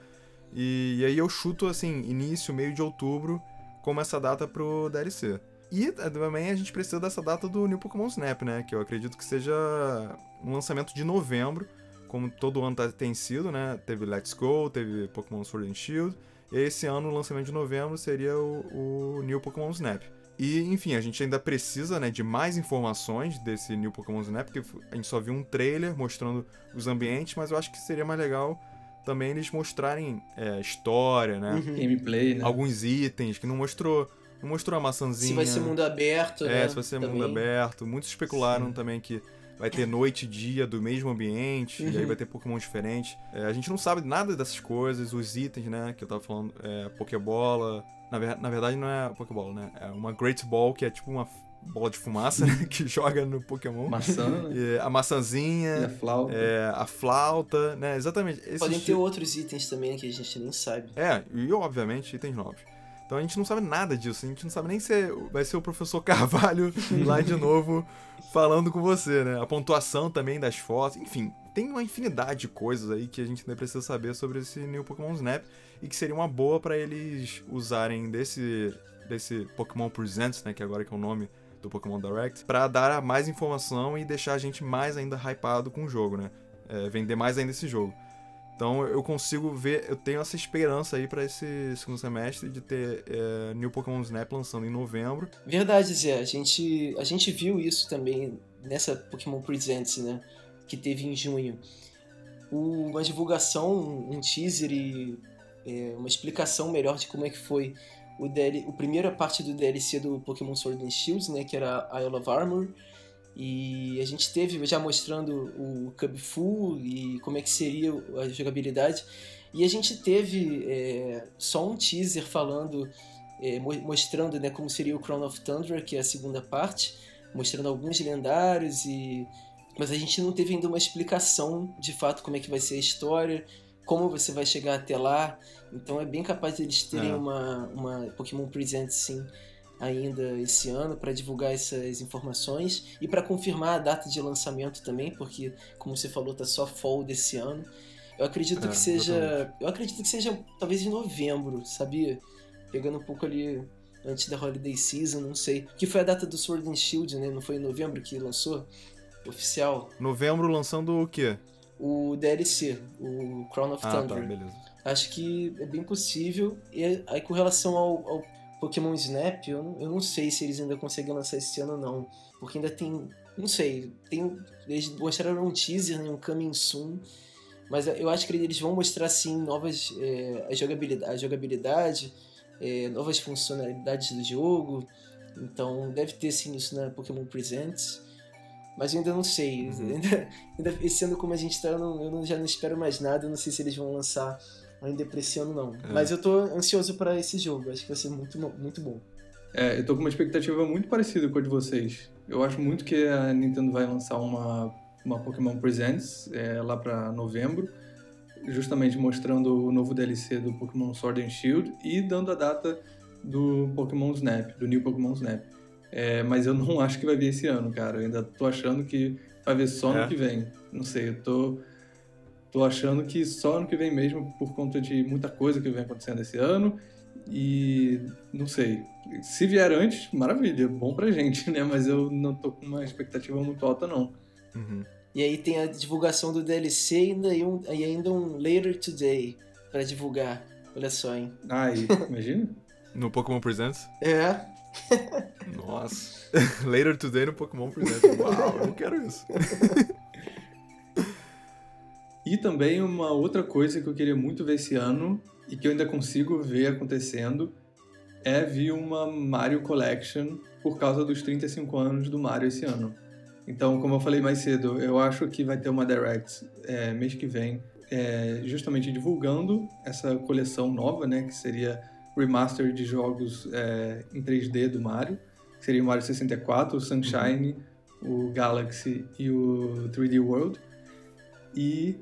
E, e, aí eu chuto assim, início, meio de outubro, como essa data pro DLC. E é, também a gente precisa dessa data do New Pokémon Snap, né? Que eu acredito que seja um lançamento de novembro, como todo ano tá, tem sido, né? Teve Let's Go, teve Pokémon Sword and Shield. E esse ano o lançamento de novembro seria o, o New Pokémon Snap. E, enfim, a gente ainda precisa né, de mais informações desse New Pokémon Snap, porque a gente só viu um trailer mostrando os ambientes, mas eu acho que seria mais legal também eles mostrarem é, história, né? Uhum. Gameplay, né? Alguns itens que não mostrou. Não mostrou a maçãzinha. Se vai ser mundo aberto, é, né? É, se vai ser também. mundo aberto. Muitos especularam Sim. também que vai ter noite e dia do mesmo ambiente, uhum. e aí uhum. vai ter Pokémon diferentes. É, a gente não sabe nada dessas coisas, os itens, né? Que eu tava falando, é, Pokébola. Na, ver, na verdade, não é Pokébola, né? É uma Great Ball, que é tipo uma bola de fumaça, né? Que joga no Pokémon. Maçã, né? a maçãzinha. E a flauta. É, a flauta, né? Exatamente. Podem ter outros itens também que a gente nem sabe. É, e obviamente itens novos. Então a gente não sabe nada disso, a gente não sabe nem se vai ser o professor Carvalho lá de novo falando com você, né? A pontuação também das fotos, enfim, tem uma infinidade de coisas aí que a gente ainda precisa saber sobre esse New Pokémon Snap e que seria uma boa para eles usarem desse desse Pokémon Presents, né, que agora que é o nome do Pokémon Direct, para dar mais informação e deixar a gente mais ainda hypado com o jogo, né? É, vender mais ainda esse jogo. Então eu consigo ver, eu tenho essa esperança aí para esse segundo semestre de ter é, New Pokémon Snap lançando em novembro. Verdade, Zé. A gente, a gente viu isso também nessa Pokémon Presents, né? Que teve em junho. O, uma divulgação, um teaser e é, uma explicação melhor de como é que foi o, DL, o primeira parte do DLC do Pokémon Sword and Shield, né? Que era Isle of Armor e a gente teve já mostrando o Cub Full e como é que seria a jogabilidade. E a gente teve é, só um teaser falando, é, mostrando né, como seria o Crown of Thunder, que é a segunda parte, mostrando alguns lendários e mas a gente não teve ainda uma explicação de fato como é que vai ser a história, como você vai chegar até lá. Então é bem capaz de eles terem é. uma, uma Pokémon Present sim ainda esse ano para divulgar essas informações e para confirmar a data de lançamento também, porque como você falou, tá só fall desse ano. Eu acredito é, que seja, exatamente. eu acredito que seja talvez em novembro, sabia? Pegando um pouco ali antes da holiday season, não sei. Que foi a data do Sword and Shield, né? Não foi em novembro que lançou oficial? Novembro lançando o quê? o DLC, o Crown of Ah, tá, Thunder. beleza. Acho que é bem possível. E aí, com relação ao, ao Pokémon Snap, eu não, eu não sei se eles ainda conseguem lançar esse ano ou não. Porque ainda tem. Não sei. Tem, eles mostraram um teaser, né, um Coming Soon. Mas eu acho que eles vão mostrar sim novas. É, a jogabilidade, a jogabilidade é, novas funcionalidades do jogo. Então deve ter sim isso na Pokémon Presents. Mas eu ainda não sei. Uhum. Ainda, ainda, esse ano, como a gente tá, eu, não- eu não- já não espero mais nada. Eu não sei se eles vão lançar ainda pra esse ano, não. É. Mas eu tô ansioso pra esse jogo. Acho que vai ser muito, muito bom. É, eu tô com uma expectativa muito parecida com a de vocês. Eu acho muito que a Nintendo vai lançar uma, uma Pokémon Presents é, lá pra novembro, justamente mostrando o novo DLC do Pokémon Sword and Shield e dando a data do Pokémon Snap, do New Pokémon Snap. É, mas eu não acho que vai vir esse ano, cara. Eu ainda tô achando que vai vir só É? ano que vem. Não sei, eu tô, tô achando que só ano que vem mesmo, por conta de muita coisa que vem acontecendo esse ano. E não sei. Se vier antes, maravilha, bom pra gente, né? Mas eu não tô com uma expectativa muito alta, não. Uhum. E aí tem a divulgação do DLC e ainda, um, e ainda um Later Today pra divulgar. Olha só, hein? Ai, imagina? No Pokémon Presents? É, Nossa. Later today no Pokémon Presents. Uau, eu quero isso. E também uma outra coisa que eu queria muito ver esse ano e que eu ainda consigo ver acontecendo é vir uma Mario Collection por causa dos 35 anos do Mario esse ano. Então, como eu falei mais cedo, eu acho que vai ter uma Direct é, mês que vem, é, justamente divulgando essa coleção nova, né, que seria remaster de jogos é, em 3D do Mario, que seria o Mario 64, o Sunshine, o Galaxy e o 3D World. E,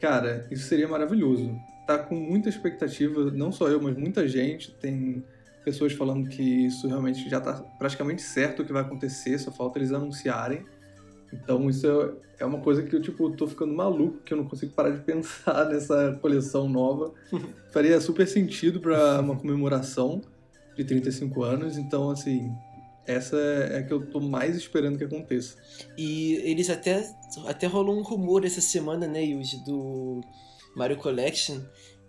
cara, isso seria maravilhoso. Tá com muita expectativa, não só eu, mas muita gente. Tem pessoas falando que isso realmente já tá praticamente certo o que vai acontecer, só falta eles anunciarem. Então isso é- é uma coisa que eu, tipo, tô ficando maluco, que eu não consigo parar de pensar nessa coleção nova. Faria super sentido para uma comemoração de 35 anos, então, assim, essa é a que eu tô mais esperando que aconteça. E eles até. Até rolou um rumor essa semana, né, Yuji, do Mario Collection,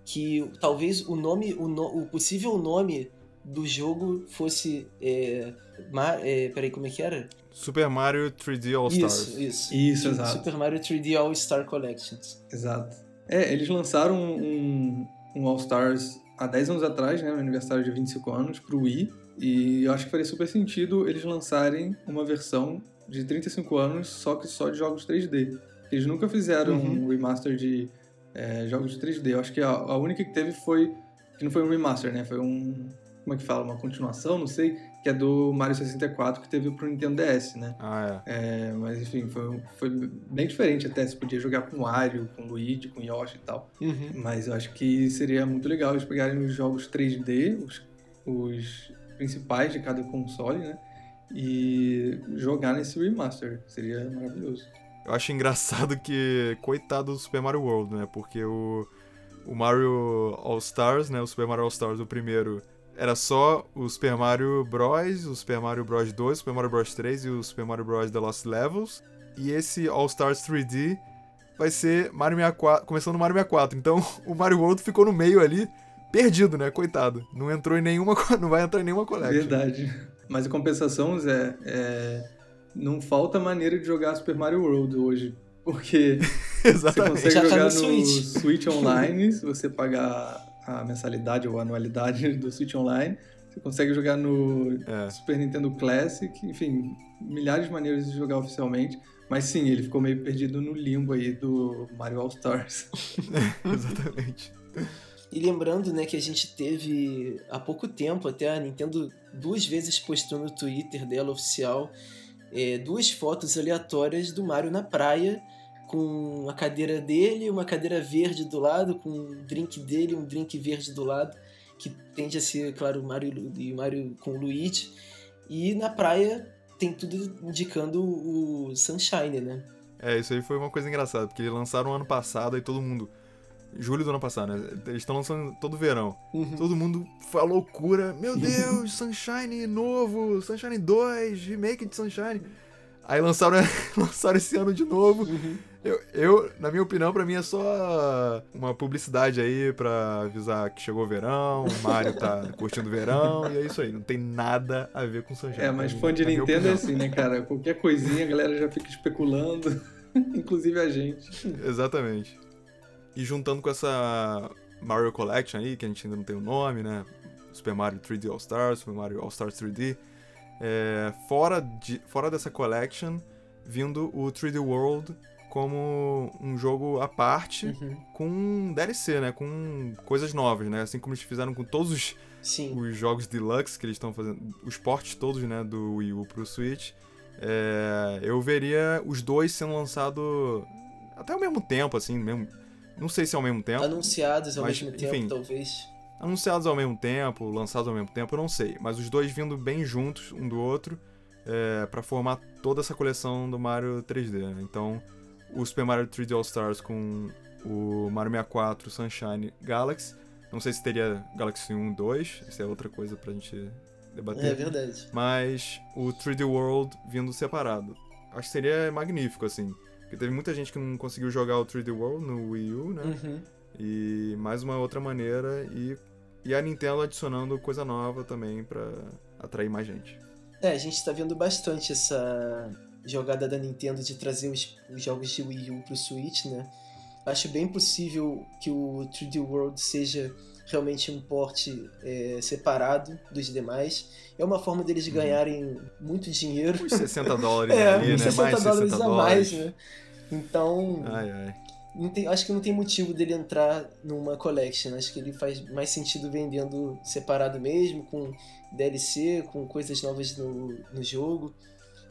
que talvez o nome. O, no- o possível nome do jogo fosse. É, Ma- é, peraí, como é que era? Super Mario 3D All Stars. Isso, isso. Isso, exato. Super Mario 3D All Star Collections. Exato. É, eles lançaram um, um All-Stars há 10 anos atrás, né, no aniversário de 25 anos, pro Wii, e eu acho que faria super sentido eles lançarem uma versão de 35 anos, só que só de jogos 3D. Eles nunca fizeram Uhum. um remaster de é, jogos de 3D. Eu acho que a, a única que teve foi. que não foi um remaster, né? Foi um. Como é que fala? Uma continuação, não sei, que é do Mario 64 que teve pro Nintendo DS, né? Ah, é. É, mas enfim, foi, foi bem diferente até. Você podia jogar com Wario, com Luigi, com Yoshi e tal. Uhum. Mas eu acho que seria muito legal eles pegarem os jogos 3D, os, os principais de cada console, né? E jogar nesse remaster. Seria maravilhoso. Eu acho engraçado que, coitado do Super Mario World, né? Porque o, o Mario All Stars, né? O Super Mario All Stars, o primeiro, era só o Super Mario Bros, o Super Mario Bros 2, o Super Mario Bros 3 e o Super Mario Bros The Lost Levels. E esse All Stars 3D vai ser Mario 64, começando no Mario 64. Então o Mario World ficou no meio ali, perdido, né? Coitado. Não entrou em nenhuma, não vai entrar em nenhuma collection. Verdade. Mas em compensação, Zé, é, não falta maneira de jogar Super Mario World hoje. Porque Você consegue Já tá jogar no no Switch. Switch. Online, se você pagar a mensalidade ou a anualidade do Switch Online. Você consegue jogar no É. Super Nintendo Classic, enfim, milhares de maneiras de jogar oficialmente. Mas sim, ele ficou meio perdido no limbo aí do Mario All Stars. Exatamente. E lembrando, né, que a gente teve há pouco tempo até a Nintendo duas vezes postou no Twitter dela oficial é, duas fotos aleatórias do Mario na praia com a cadeira dele, uma cadeira verde do lado, com um drink dele, um drink verde do lado, que tende a ser, claro, o Mario e o Mario com o Luigi. E na praia tem tudo indicando o Sunshine, né? É, isso aí foi uma coisa engraçada, porque lançaram ano passado e todo mundo. Julho do ano passado, né? Eles estão lançando todo verão. Uhum. Todo mundo foi a loucura. Meu Deus, Sunshine novo, Sunshine 2, remake de Sunshine. Aí lançaram, lançaram esse ano de novo. Uhum. Eu, eu, na minha opinião, pra mim é só uma publicidade aí pra avisar que chegou o verão, o Mario tá curtindo o verão, e é isso aí. Não tem nada a ver com Sunshine. É, mas fã de Nintendo é assim, né, cara? Qualquer coisinha a galera já fica especulando, inclusive a gente. Exatamente. E juntando com essa Mario Collection aí, que a gente ainda não tem o nome, né? Super Mario 3D All Stars, Super Mario All Stars 3D. É, fora, de, fora dessa collection, vindo o 3D World como um jogo à parte, Uhum. com DLC, né? Com coisas novas, né? Assim como eles fizeram com todos os, os jogos deluxe que eles estão fazendo, os portes todos, né? Do Wii U pro Switch. É, eu veria os dois sendo lançados até ao mesmo tempo, assim, mesmo. Não sei se é ao mesmo tempo. Anunciados ao Mas, mesmo enfim. tempo, talvez. anunciados ao mesmo tempo, lançados ao mesmo tempo, eu não sei. Mas os dois vindo bem juntos, um do outro, é, para formar toda essa coleção do Mario 3D. né? Então, o Super Mario 3D All Stars com o Mario 64, Sunshine, Galaxy. Não sei se teria Galaxy 1, 2, isso é outra coisa pra gente debater. É verdade. Mas o 3D World vindo separado. Acho que seria magnífico, assim. Porque teve muita gente que não conseguiu jogar o 3D World no Wii U, né? Uhum. E mais uma outra maneira e, e a Nintendo adicionando coisa nova também pra atrair mais gente. É, a gente tá vendo bastante essa jogada da Nintendo de trazer os, os jogos de Wii U pro Switch, né? Acho bem possível que o 3D World seja realmente um porte é, separado dos demais. É uma forma deles Uhum. ganharem muito dinheiro. Uns 60 dólares É, ali, uns né? 60 mais 60 dólares a dólares. mais, né? Então, Ai, ai. não tem, acho que não tem motivo dele entrar numa collection. Acho que ele faz mais sentido vendendo separado mesmo, com DLC, com coisas novas no, no jogo.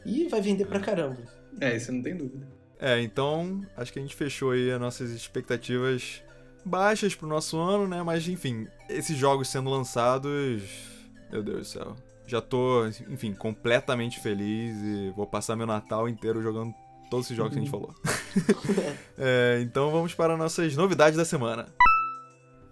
E vai vender pra caramba. É, isso não tem dúvida. É, então acho que a gente fechou aí as nossas expectativas baixas pro nosso ano, né? Mas enfim, esses jogos sendo lançados, meu Deus do céu. Já tô, enfim, completamente feliz e vou passar meu Natal inteiro jogando todos esses jogos que a gente falou. É, então vamos para nossas novidades da semana.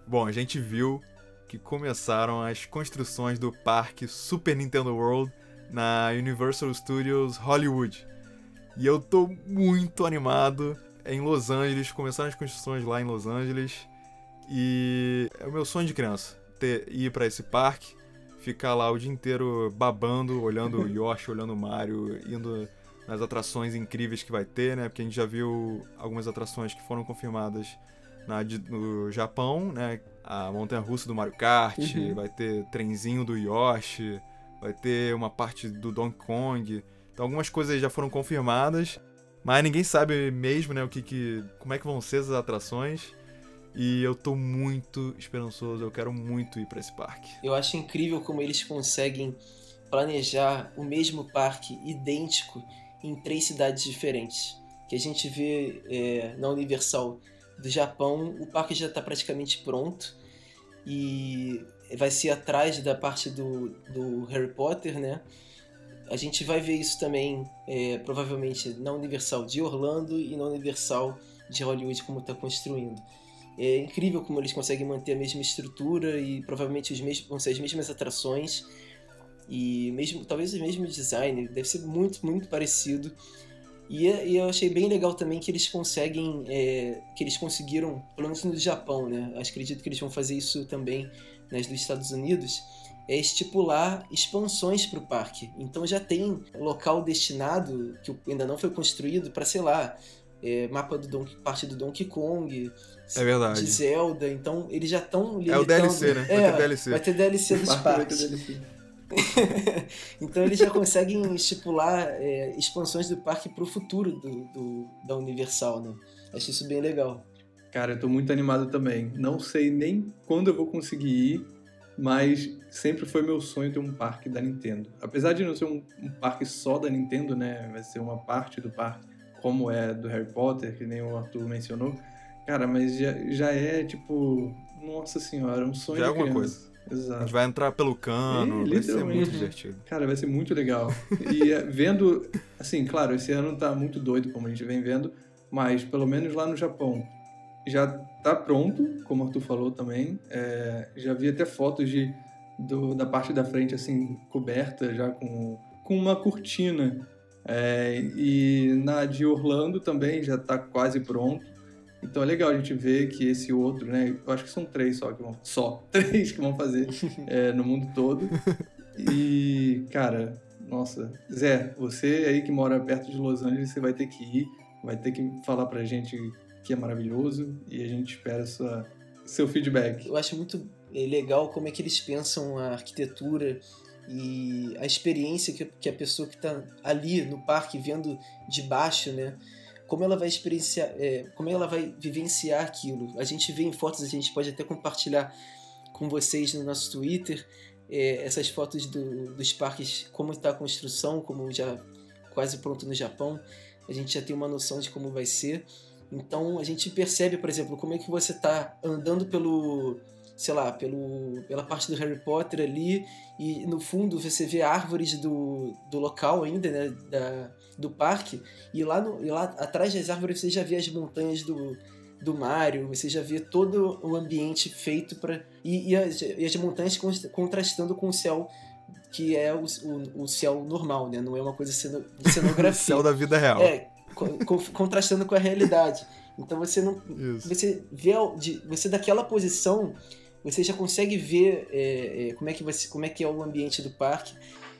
Bom, a gente viu que começaram as construções do parque Super Nintendo World na Universal Studios Hollywood. E eu tô muito animado em Los Angeles, começaram as construções lá em Los Angeles. E é o meu sonho de criança, ter, ir para esse parque, ficar lá o dia inteiro babando, olhando o Yoshi, olhando o Mario, indo nas atrações incríveis que vai ter, né? Porque a gente já viu algumas atrações que foram confirmadas na, no Japão, né? A montanha russa do Mario Kart, Uhum. vai ter trenzinho do Yoshi, vai ter uma parte do Donkey Kong. Então algumas coisas já foram confirmadas, mas ninguém sabe mesmo, né, o que, que como é que vão ser essas atrações. E eu tô muito esperançoso, eu quero muito ir pra esse parque. Eu acho incrível como eles conseguem planejar o mesmo parque idêntico em três cidades diferentes. Que a gente vê é, na Universal do Japão, o parque já está praticamente pronto e vai ser atrás da parte do, do Harry Potter, né? A gente vai ver isso também, é, provavelmente, na Universal de Orlando e na Universal de Hollywood, como está construindo. É incrível como eles conseguem manter a mesma estrutura e provavelmente os mesmos, vão ser as mesmas atrações e mesmo talvez o mesmo design, deve ser muito, muito parecido. E, e eu achei bem legal também que eles conseguem, é, que eles conseguiram, pelo menos no Japão, né? Acho- Acredito que eles vão fazer isso também nas dos Estados Unidos, é estipular expansões para o parque. Então já tem local destinado, que ainda não foi construído, para, sei lá, é, mapa do Donkey, parte do Donkey Kong, É verdade. de Zelda, então eles já estão É o DLC, né? Vai É, ter DLC. Vai ter DLC dos parques. Então eles já conseguem estipular é, expansões do parque pro futuro do, do- da Universal, né? Acho isso bem legal. Cara, eu tô muito animado também. Não sei nem quando eu vou conseguir ir, mas sempre foi meu sonho ter um parque da Nintendo. Apesar de não ser um, um parque só da Nintendo, né? Vai ser uma parte do parque, como é do Harry Potter, que nem o Arthur mencionou. Cara, mas já, já é tipo. Nossa senhora, um sonho Já é alguma criança. A Exato. gente vai entrar pelo cano, É, vai ser muito divertido. Cara, vai ser muito legal. E é, vendo, assim, claro, esse ano tá muito doido, como a gente vem vendo, mas pelo menos lá no Japão já tá pronto, como o Arthur falou também. É, já vi até fotos de, do- da parte da frente, assim, coberta, já com, com uma cortina É, e na de Orlando também já está quase pronto. Então é legal a gente ver que esse outro, né? Eu acho que são três só que vão. Só três que vão fazer é, no mundo todo. E, cara, nossa, Zé, você aí que mora perto de Los Angeles, você vai ter que ir, vai ter que falar pra gente que é maravilhoso e a gente espera sua, seu feedback. Eu acho muito é, legal como é que eles pensam a arquitetura e a experiência que, que a pessoa que está ali no parque vendo de baixo, né? Como ela vai experienciar, é, como ela vai vivenciar aquilo. A gente vê em fotos, a gente pode até compartilhar com vocês no nosso Twitter é, essas fotos do, dos parques, como está a construção, como já quase pronto no Japão. A gente já tem uma noção de como vai ser. Então a gente percebe, por exemplo, como é que você está andando pelo, sei lá, pelo, pela parte do Harry Potter ali e no fundo você vê árvores do, do local ainda, né, da, do parque e lá, no, e lá atrás das árvores você já vê as montanhas do, do Mario, você já vê todo o ambiente feito para e, e, as, e as montanhas contrastando com o céu que é o, o, o céu normal, né? Não é uma coisa ceno, de cenografia. céu da vida real. É, contrastando com a realidade. Então você não, Isso. você vê, você daquela posição, você já consegue ver é, é, como é que você, como é que é o ambiente do parque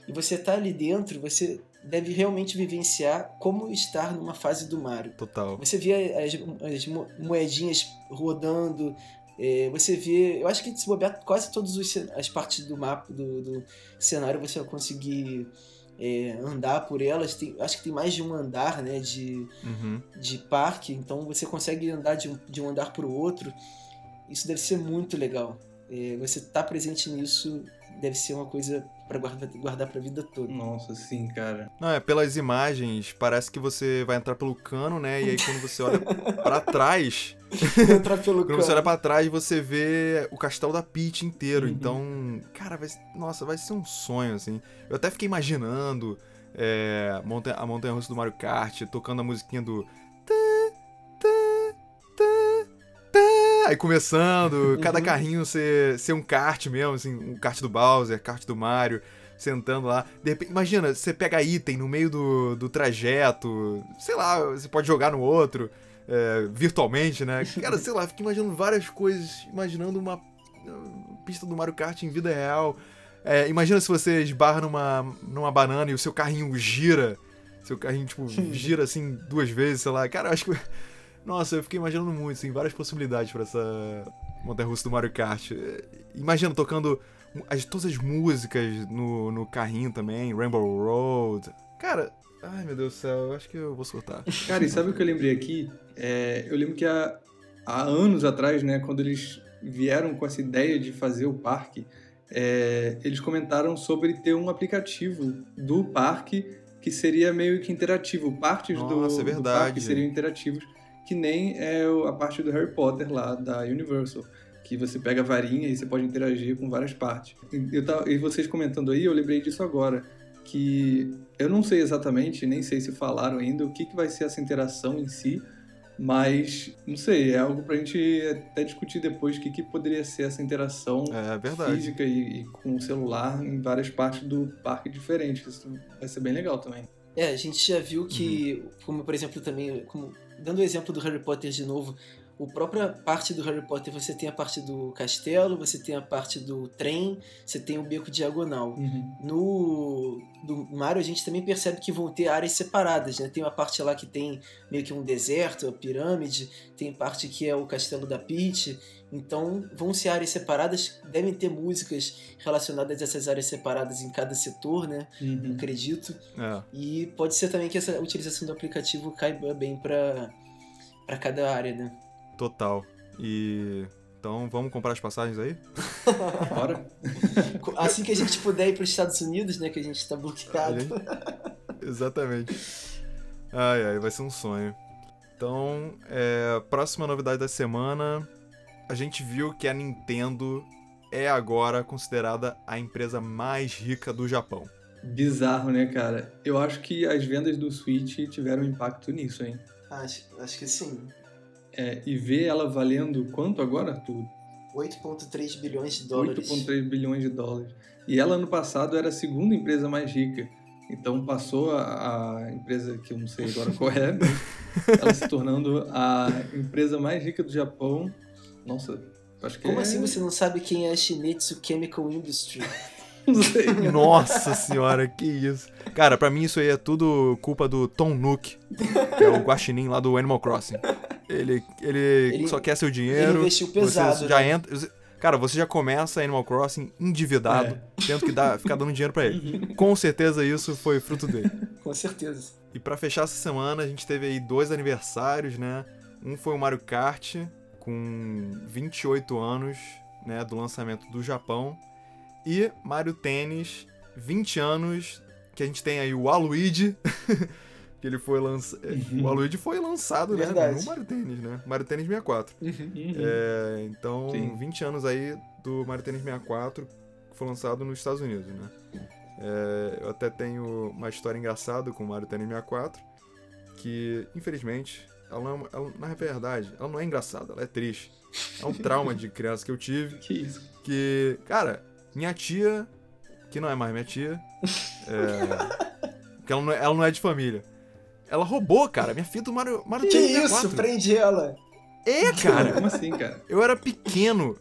e você tá ali dentro, você deve realmente vivenciar como estar numa fase do Mario. Total. Você vê as, as moedinhas rodando, é, você vê. Eu acho que se bobear quase todas as partes do mapa, do, do cenário, você vai conseguir é, andar por elas. Tem, acho que tem mais de um andar né, de, uhum. de parque, então você consegue andar de um, de um andar para o outro. Isso deve ser muito legal. É, você estar tá presente nisso deve ser uma coisa para guardar, guardar pra vida toda. Nossa, sim, cara. Não, é, pelas imagens, parece que você vai entrar pelo cano, né? E aí quando você olha para trás. entrar pelo quando cano. você olha pra trás, você vê o castelo da Peach inteiro. Uhum. Então, cara, vai, nossa, vai ser um sonho, assim. Eu até fiquei imaginando é, a montanha russa do Mario Kart, tocando a musiquinha do. Aí começando, cada uhum. carrinho ser, ser um kart mesmo, assim, um kart do Bowser, kart do Mario, sentando lá. De repente, imagina, você pega item no meio do, do trajeto, sei lá, você pode jogar no outro, é, virtualmente, né? Cara, sei lá, fico imaginando várias coisas, imaginando uma pista do Mario Kart em vida real. É, imagina se você esbarra numa, numa banana e o seu carrinho gira. Seu carrinho, tipo, gira assim duas vezes, sei lá. Cara, eu acho que nossa, eu fiquei imaginando muito, assim, várias possibilidades para essa montanha russa do Mario Kart. Imagina tocando as, todas as músicas no, no carrinho também, Rainbow Road. Cara, ai meu Deus do céu, eu acho que eu vou soltar. Cara, e sabe o que eu lembrei aqui? É, eu lembro que há, há anos atrás, né, quando eles vieram com essa ideia de fazer o parque, é, eles comentaram sobre ter um aplicativo do parque que seria meio que interativo. Partes Nossa, do, é do parque seriam interativos que nem é a parte do Harry Potter lá da Universal, que você pega a varinha e você pode interagir com várias partes. Eu tava, e vocês comentando aí, eu lembrei disso agora, que eu não sei exatamente, nem sei se falaram ainda o que, que vai ser essa interação em si, mas não sei, é algo pra gente até discutir depois o que, que poderia ser essa interação é, física e, e, com o celular em várias partes do parque diferentes. Isso vai ser bem legal também. É, a gente já viu que, uhum. como por exemplo também, como dando o exemplo do Harry Potter de novo, a própria parte do Harry Potter você tem a parte do castelo, você tem a parte do trem, você tem o beco diagonal. Uhum. No do Mario a gente também percebe que vão ter áreas separadas, né? Tem uma parte lá que tem meio que um deserto, a pirâmide, tem parte que é o castelo da Peach. Então vão ser áreas separadas, devem ter músicas relacionadas a essas áreas separadas em cada setor, né? Uhum. Acredito. É. E pode ser também que essa utilização do aplicativo caiba bem para para cada área, né? Total. E então vamos comprar as passagens aí? Bora. assim que a gente puder ir para os Estados Unidos, né? Que a gente está bloqueado. Gente... Exatamente. Ai, ai, vai ser um sonho. Então, é, próxima novidade da semana, a gente viu que a Nintendo é agora considerada a empresa mais rica do Japão. Bizarro, né, cara? Eu acho que as vendas do Switch tiveram impacto nisso, hein? Acho, acho que sim. É, e ver ela valendo quanto agora, tudo? 8,3 bilhões de dólares. 8,3 bilhões de dólares. E ela, ano passado, era a segunda empresa mais rica. Então passou a, a, empresa que eu não sei agora qual é, ela se tornando a empresa mais rica do Japão. Nossa, acho que Como é... assim você não sabe quem é a Shinetsu Chemical Industry? Não sei. Nossa senhora, que isso. Cara, pra mim isso aí é tudo culpa do Tom Nook, que é o guaxinim lá do Animal Crossing. Ele, ele, Ele- só quer seu dinheiro. ele investiu pesado, Você já né? entra... Cara, você já começa Animal Crossing endividado, É. tendo que dar, ficar dando dinheiro pra ele. Com certeza isso foi fruto dele. Com certeza. E pra fechar essa semana, a gente teve aí dois aniversários, né? Um foi o Mario Kart, com 28 anos, né, do lançamento do Japão. E Mario Tênis, 20 anos, que a gente tem aí o Aluigi, que ele foi lançado... O Aluigi foi lançado, né, Verdade. no Mario Tênis, né? Mario Tênis 64. Uhum. Uhum. É, então, Sim. 20 anos aí do Mario Tennis 64, que foi lançado nos Estados Unidos, né? É, eu até tenho uma história engraçada com o Mario Tennis 64, que, infelizmente, ela não, ela- na verdade, ela não é engraçada, ela é triste. É um trauma de criança que eu tive, Que isso? que, cara, minha tia, que não é mais minha tia, é, que ela não, é, ela não é de família, ela roubou, cara, minha fita do Mario, Mario Que Tennis isso? 64. Prende ela. É, cara! Como assim, cara? Eu era pequeno.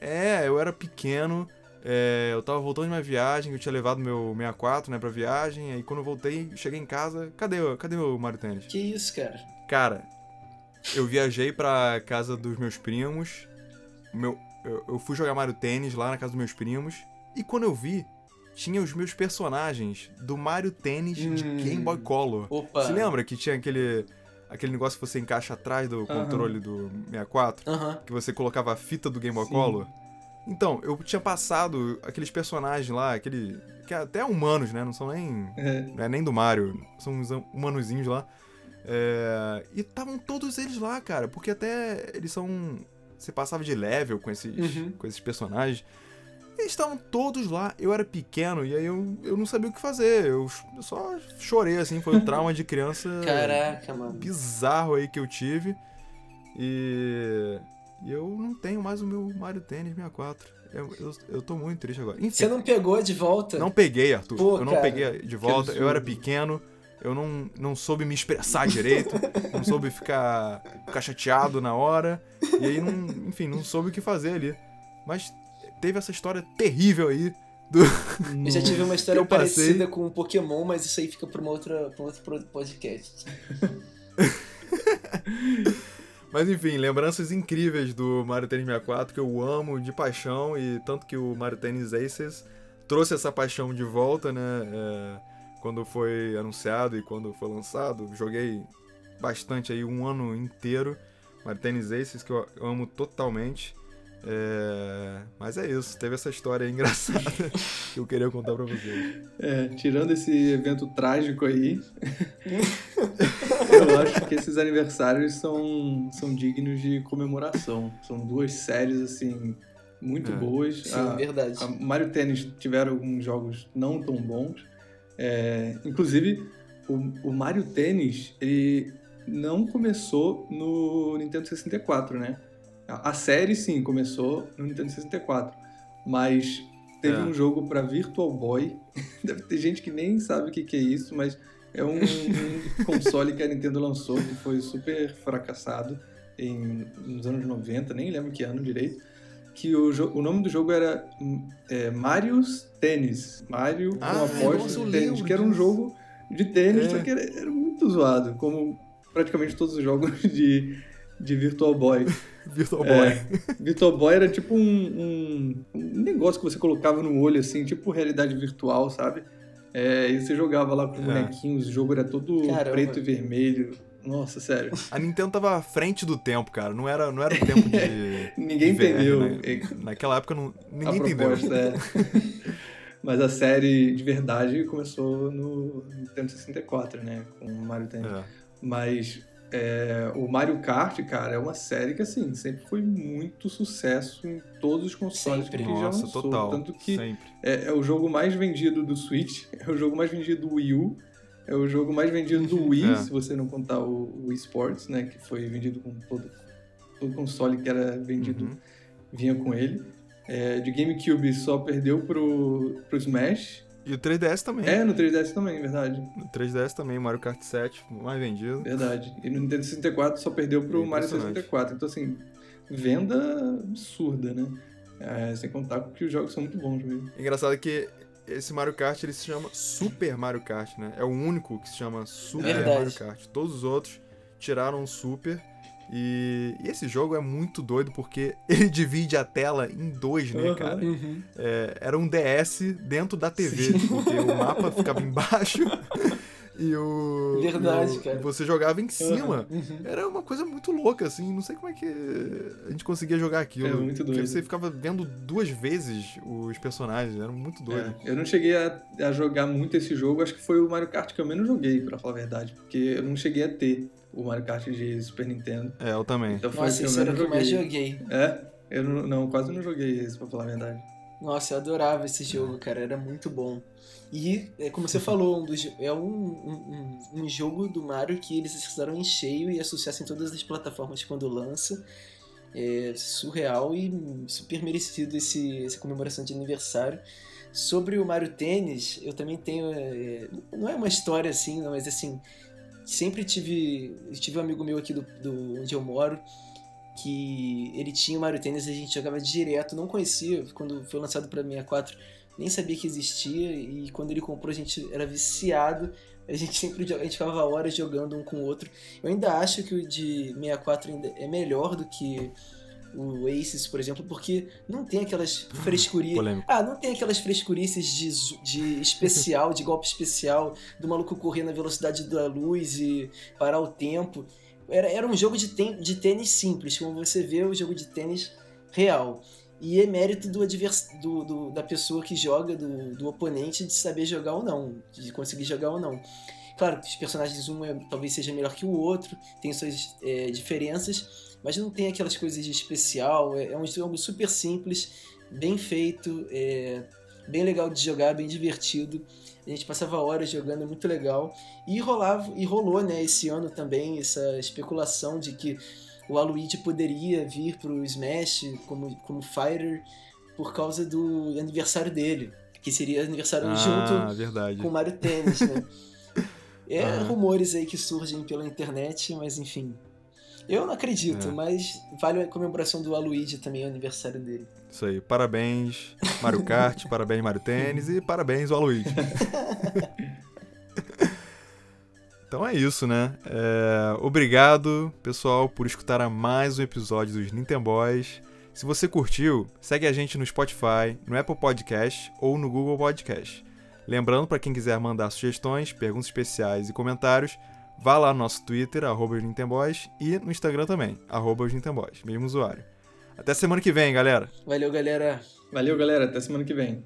É, eu era pequeno. É, eu tava voltando de uma viagem, eu tinha levado meu 64, né, pra viagem. Aí quando eu voltei, cheguei em casa, cadê, cadê o Mario Tênis? Que isso, cara? Cara, eu viajei pra casa dos meus primos. Meu, eu, eu fui jogar Mario Tênis lá na casa dos meus primos. E quando eu vi, tinha os meus personagens do Mario Tênis de Hum. Game Boy Color. Opa. Você lembra que tinha aquele, aquele negócio que você encaixa atrás do controle do 64? Aham. que você colocava a fita do Game Boy Sim. Color. Então, eu tinha passado aqueles personagens lá, aquele. que é até humanos, né? Não são nem. É, Não é nem do Mario, são uns humanozinhos lá. É, e estavam todos eles lá, cara, porque até eles são. Você passava de level com esses, Uhum. com esses personagens. Eles estavam todos lá, eu era pequeno e aí eu, eu não sabia o que fazer. Eu, eu só chorei, assim, foi um trauma de criança Caraca, mano. bizarro aí que eu tive. E, e eu não tenho mais o meu Mario Tennis 64. Eu, eu, eu tô muito triste agora. Enfim, Você não pegou de volta? não peguei, Arthur. Pô, eu não cara, peguei de volta. Eu era pequeno. Eu não, não soube me expressar direito. não soube ficar, ficar chateado na hora. E aí, não, enfim, não soube o que fazer ali. Mas teve essa história terrível aí. Eu já tive uma história parecida com um Pokémon, mas isso aí fica pra, uma outra, pra um outro podcast. Mas enfim, lembranças incríveis do Mario Tennis 64 que eu amo de paixão e tanto que o Mario Tennis Aces trouxe essa paixão de volta, né? é, quando foi anunciado e quando foi lançado, joguei bastante aí um ano inteiro Mario Tennis Aces que eu amo totalmente. É, mas é isso, teve essa história engraçada que eu queria contar pra vocês. é, tirando esse evento trágico aí, eu acho que esses aniversários são, são dignos de comemoração. São duas séries, assim, muito É. boas. Sim, A- verdade. A Mario Tennis tiveram alguns jogos não tão bons. É, inclusive, o, o Mario Tennis, ele não começou no Nintendo 64, né? A, a série, sim, começou no Nintendo 64. Mas teve É. um jogo para Virtual Boy. Deve ter gente que nem sabe o que, que é isso, mas é um, um console que a Nintendo lançou que foi super fracassado em, nos anos 90, nem lembro que ano direito que o, o nome do jogo era hum, é, Mario's Tênis. Mario Ah, com aposta de tênis, lembro que era um jogo de tênis, É. só que era, era muito zoado, como praticamente todos os jogos de, de Virtual Boy. Virtual É, Boy. Virtual Boy era tipo um, um, um negócio que você colocava no olho, assim, tipo realidade virtual, sabe? É, e você jogava lá com os É. bonequinhos, o jogo era todo Caramba. preto e vermelho. Nossa, sério. A Nintendo tava à frente do tempo, cara. Não era, não era o tempo de. Ninguém de VR, entendeu. né? É, Naquela época não, ninguém a entendeu. é. Mas a série de verdade começou no Nintendo 64, né? Com o Mario Tennis. É. Mas é, o Mario Kart, cara, é uma série que, assim, sempre foi muito sucesso em todos os consoles Sempre. que já Nossa, lançou. total. Tanto que é, é o jogo mais vendido do Switch, é o jogo mais vendido do Wii U, é o jogo mais vendido do Wii, É. se você não contar o, o Wii Sports, né? Que foi vendido com todo, todo console que era vendido Uhum. vinha com ele. É, de GameCube só perdeu pro, pro Smash E o 3DS também. É, no 3DS também, verdade. No 3DS também, Mario Kart 7, mais vendido. Verdade. E no Nintendo 64 só perdeu pro É Mario impressionante. 64. Então, assim, venda absurda, né? É, sem contar que os jogos são muito bons mesmo. Engraçado que esse Mario Kart ele se chama Super Mario Kart, né? É o único que se chama Super. Mario Kart. Todos os outros tiraram o Super. E, e esse jogo é muito doido porque ele divide a tela em dois, né, Aham. cara? Uhum. É, era um DS dentro da TV, porque o mapa ficava embaixo e o. Verdade, e o- cara. E você jogava em cima. Uhum. Era uma coisa muito louca, assim. Não sei como é que a gente conseguia jogar aquilo. É muito Porque doido. você ficava vendo duas vezes os personagens. Era muito doido. É, eu não cheguei a, a jogar muito esse jogo, acho que foi o Mario Kart que eu menos joguei, pra falar a verdade. Porque eu não cheguei a ter o Mario Kart de Super Nintendo. É, eu também. Então foi Nossa, o que esse eu era o menos que eu mais joguei. joguei. É? Eu não, não, quase não joguei esse, pra falar a verdade. Nossa, eu adorava esse jogo, cara, era muito bom. E, é, como você falou, um dos, é um, um, um- jogo do Mario que eles acertaram em cheio e é sucesso em todas as plataformas quando lança. É surreal e super merecido esse, essa comemoração de aniversário. Sobre o Mario Tênis, eu também tenho. é, não é uma história assim, mas assim. Sempre tive. Tive um amigo meu aqui do, do onde eu moro que ele tinha o Mario Tênis e a gente jogava direto, não conhecia, quando foi lançado pra 64, nem sabia que existia, e quando ele comprou a gente era viciado, a gente sempre a gente ficava horas jogando um com o outro. Eu ainda acho que o de 64 ainda é melhor do que o Aces, por exemplo, porque não tem aquelas frescurias. Ah, não tem aquelas frescurices de, de especial, de golpe especial, do maluco correr na velocidade da luz e parar o tempo. Era, era um jogo de, ten- de tênis simples, como você vê o jogo de tênis real. E é mérito do advers do, do- da pessoa que joga, do, do oponente, de saber jogar ou não, de conseguir jogar ou não. Claro que os personagens, um é- talvez seja melhor que o outro, tem suas é, diferenças, mas não tem aquelas coisas de especial. É, é um jogo super simples, bem feito, é, bem legal de jogar, bem divertido. A gente passava horas jogando, é muito legal. E rolava, e rolou, né, esse ano também essa especulação de que o Aluigi poderia vir pro Smash como, como fighter por causa do aniversário dele, que seria aniversário junto Ah, verdade. com o Mario Tênis, né? É Ah. rumores aí que surgem pela internet, mas enfim. Eu não acredito, É. mas vale a comemoração do Aluigi também, é o aniversário dele. Isso aí. Parabéns, Mario Kart, parabéns, Mario Tênis e parabéns, o Aloysio. Então é isso, né? É, Obrigado, pessoal, por escutar a mais um episódio dos Nintendo Boys. Se você curtiu, segue a gente no Spotify, no Apple Podcast ou no Google Podcast. Lembrando, para quem quiser mandar sugestões, perguntas especiais e comentários, vá lá no nosso Twitter, arroba os e no Instagram também, arroba os mesmo usuário. Até semana que vem, galera! Valeu, galera! Valeu, galera. Até semana que vem.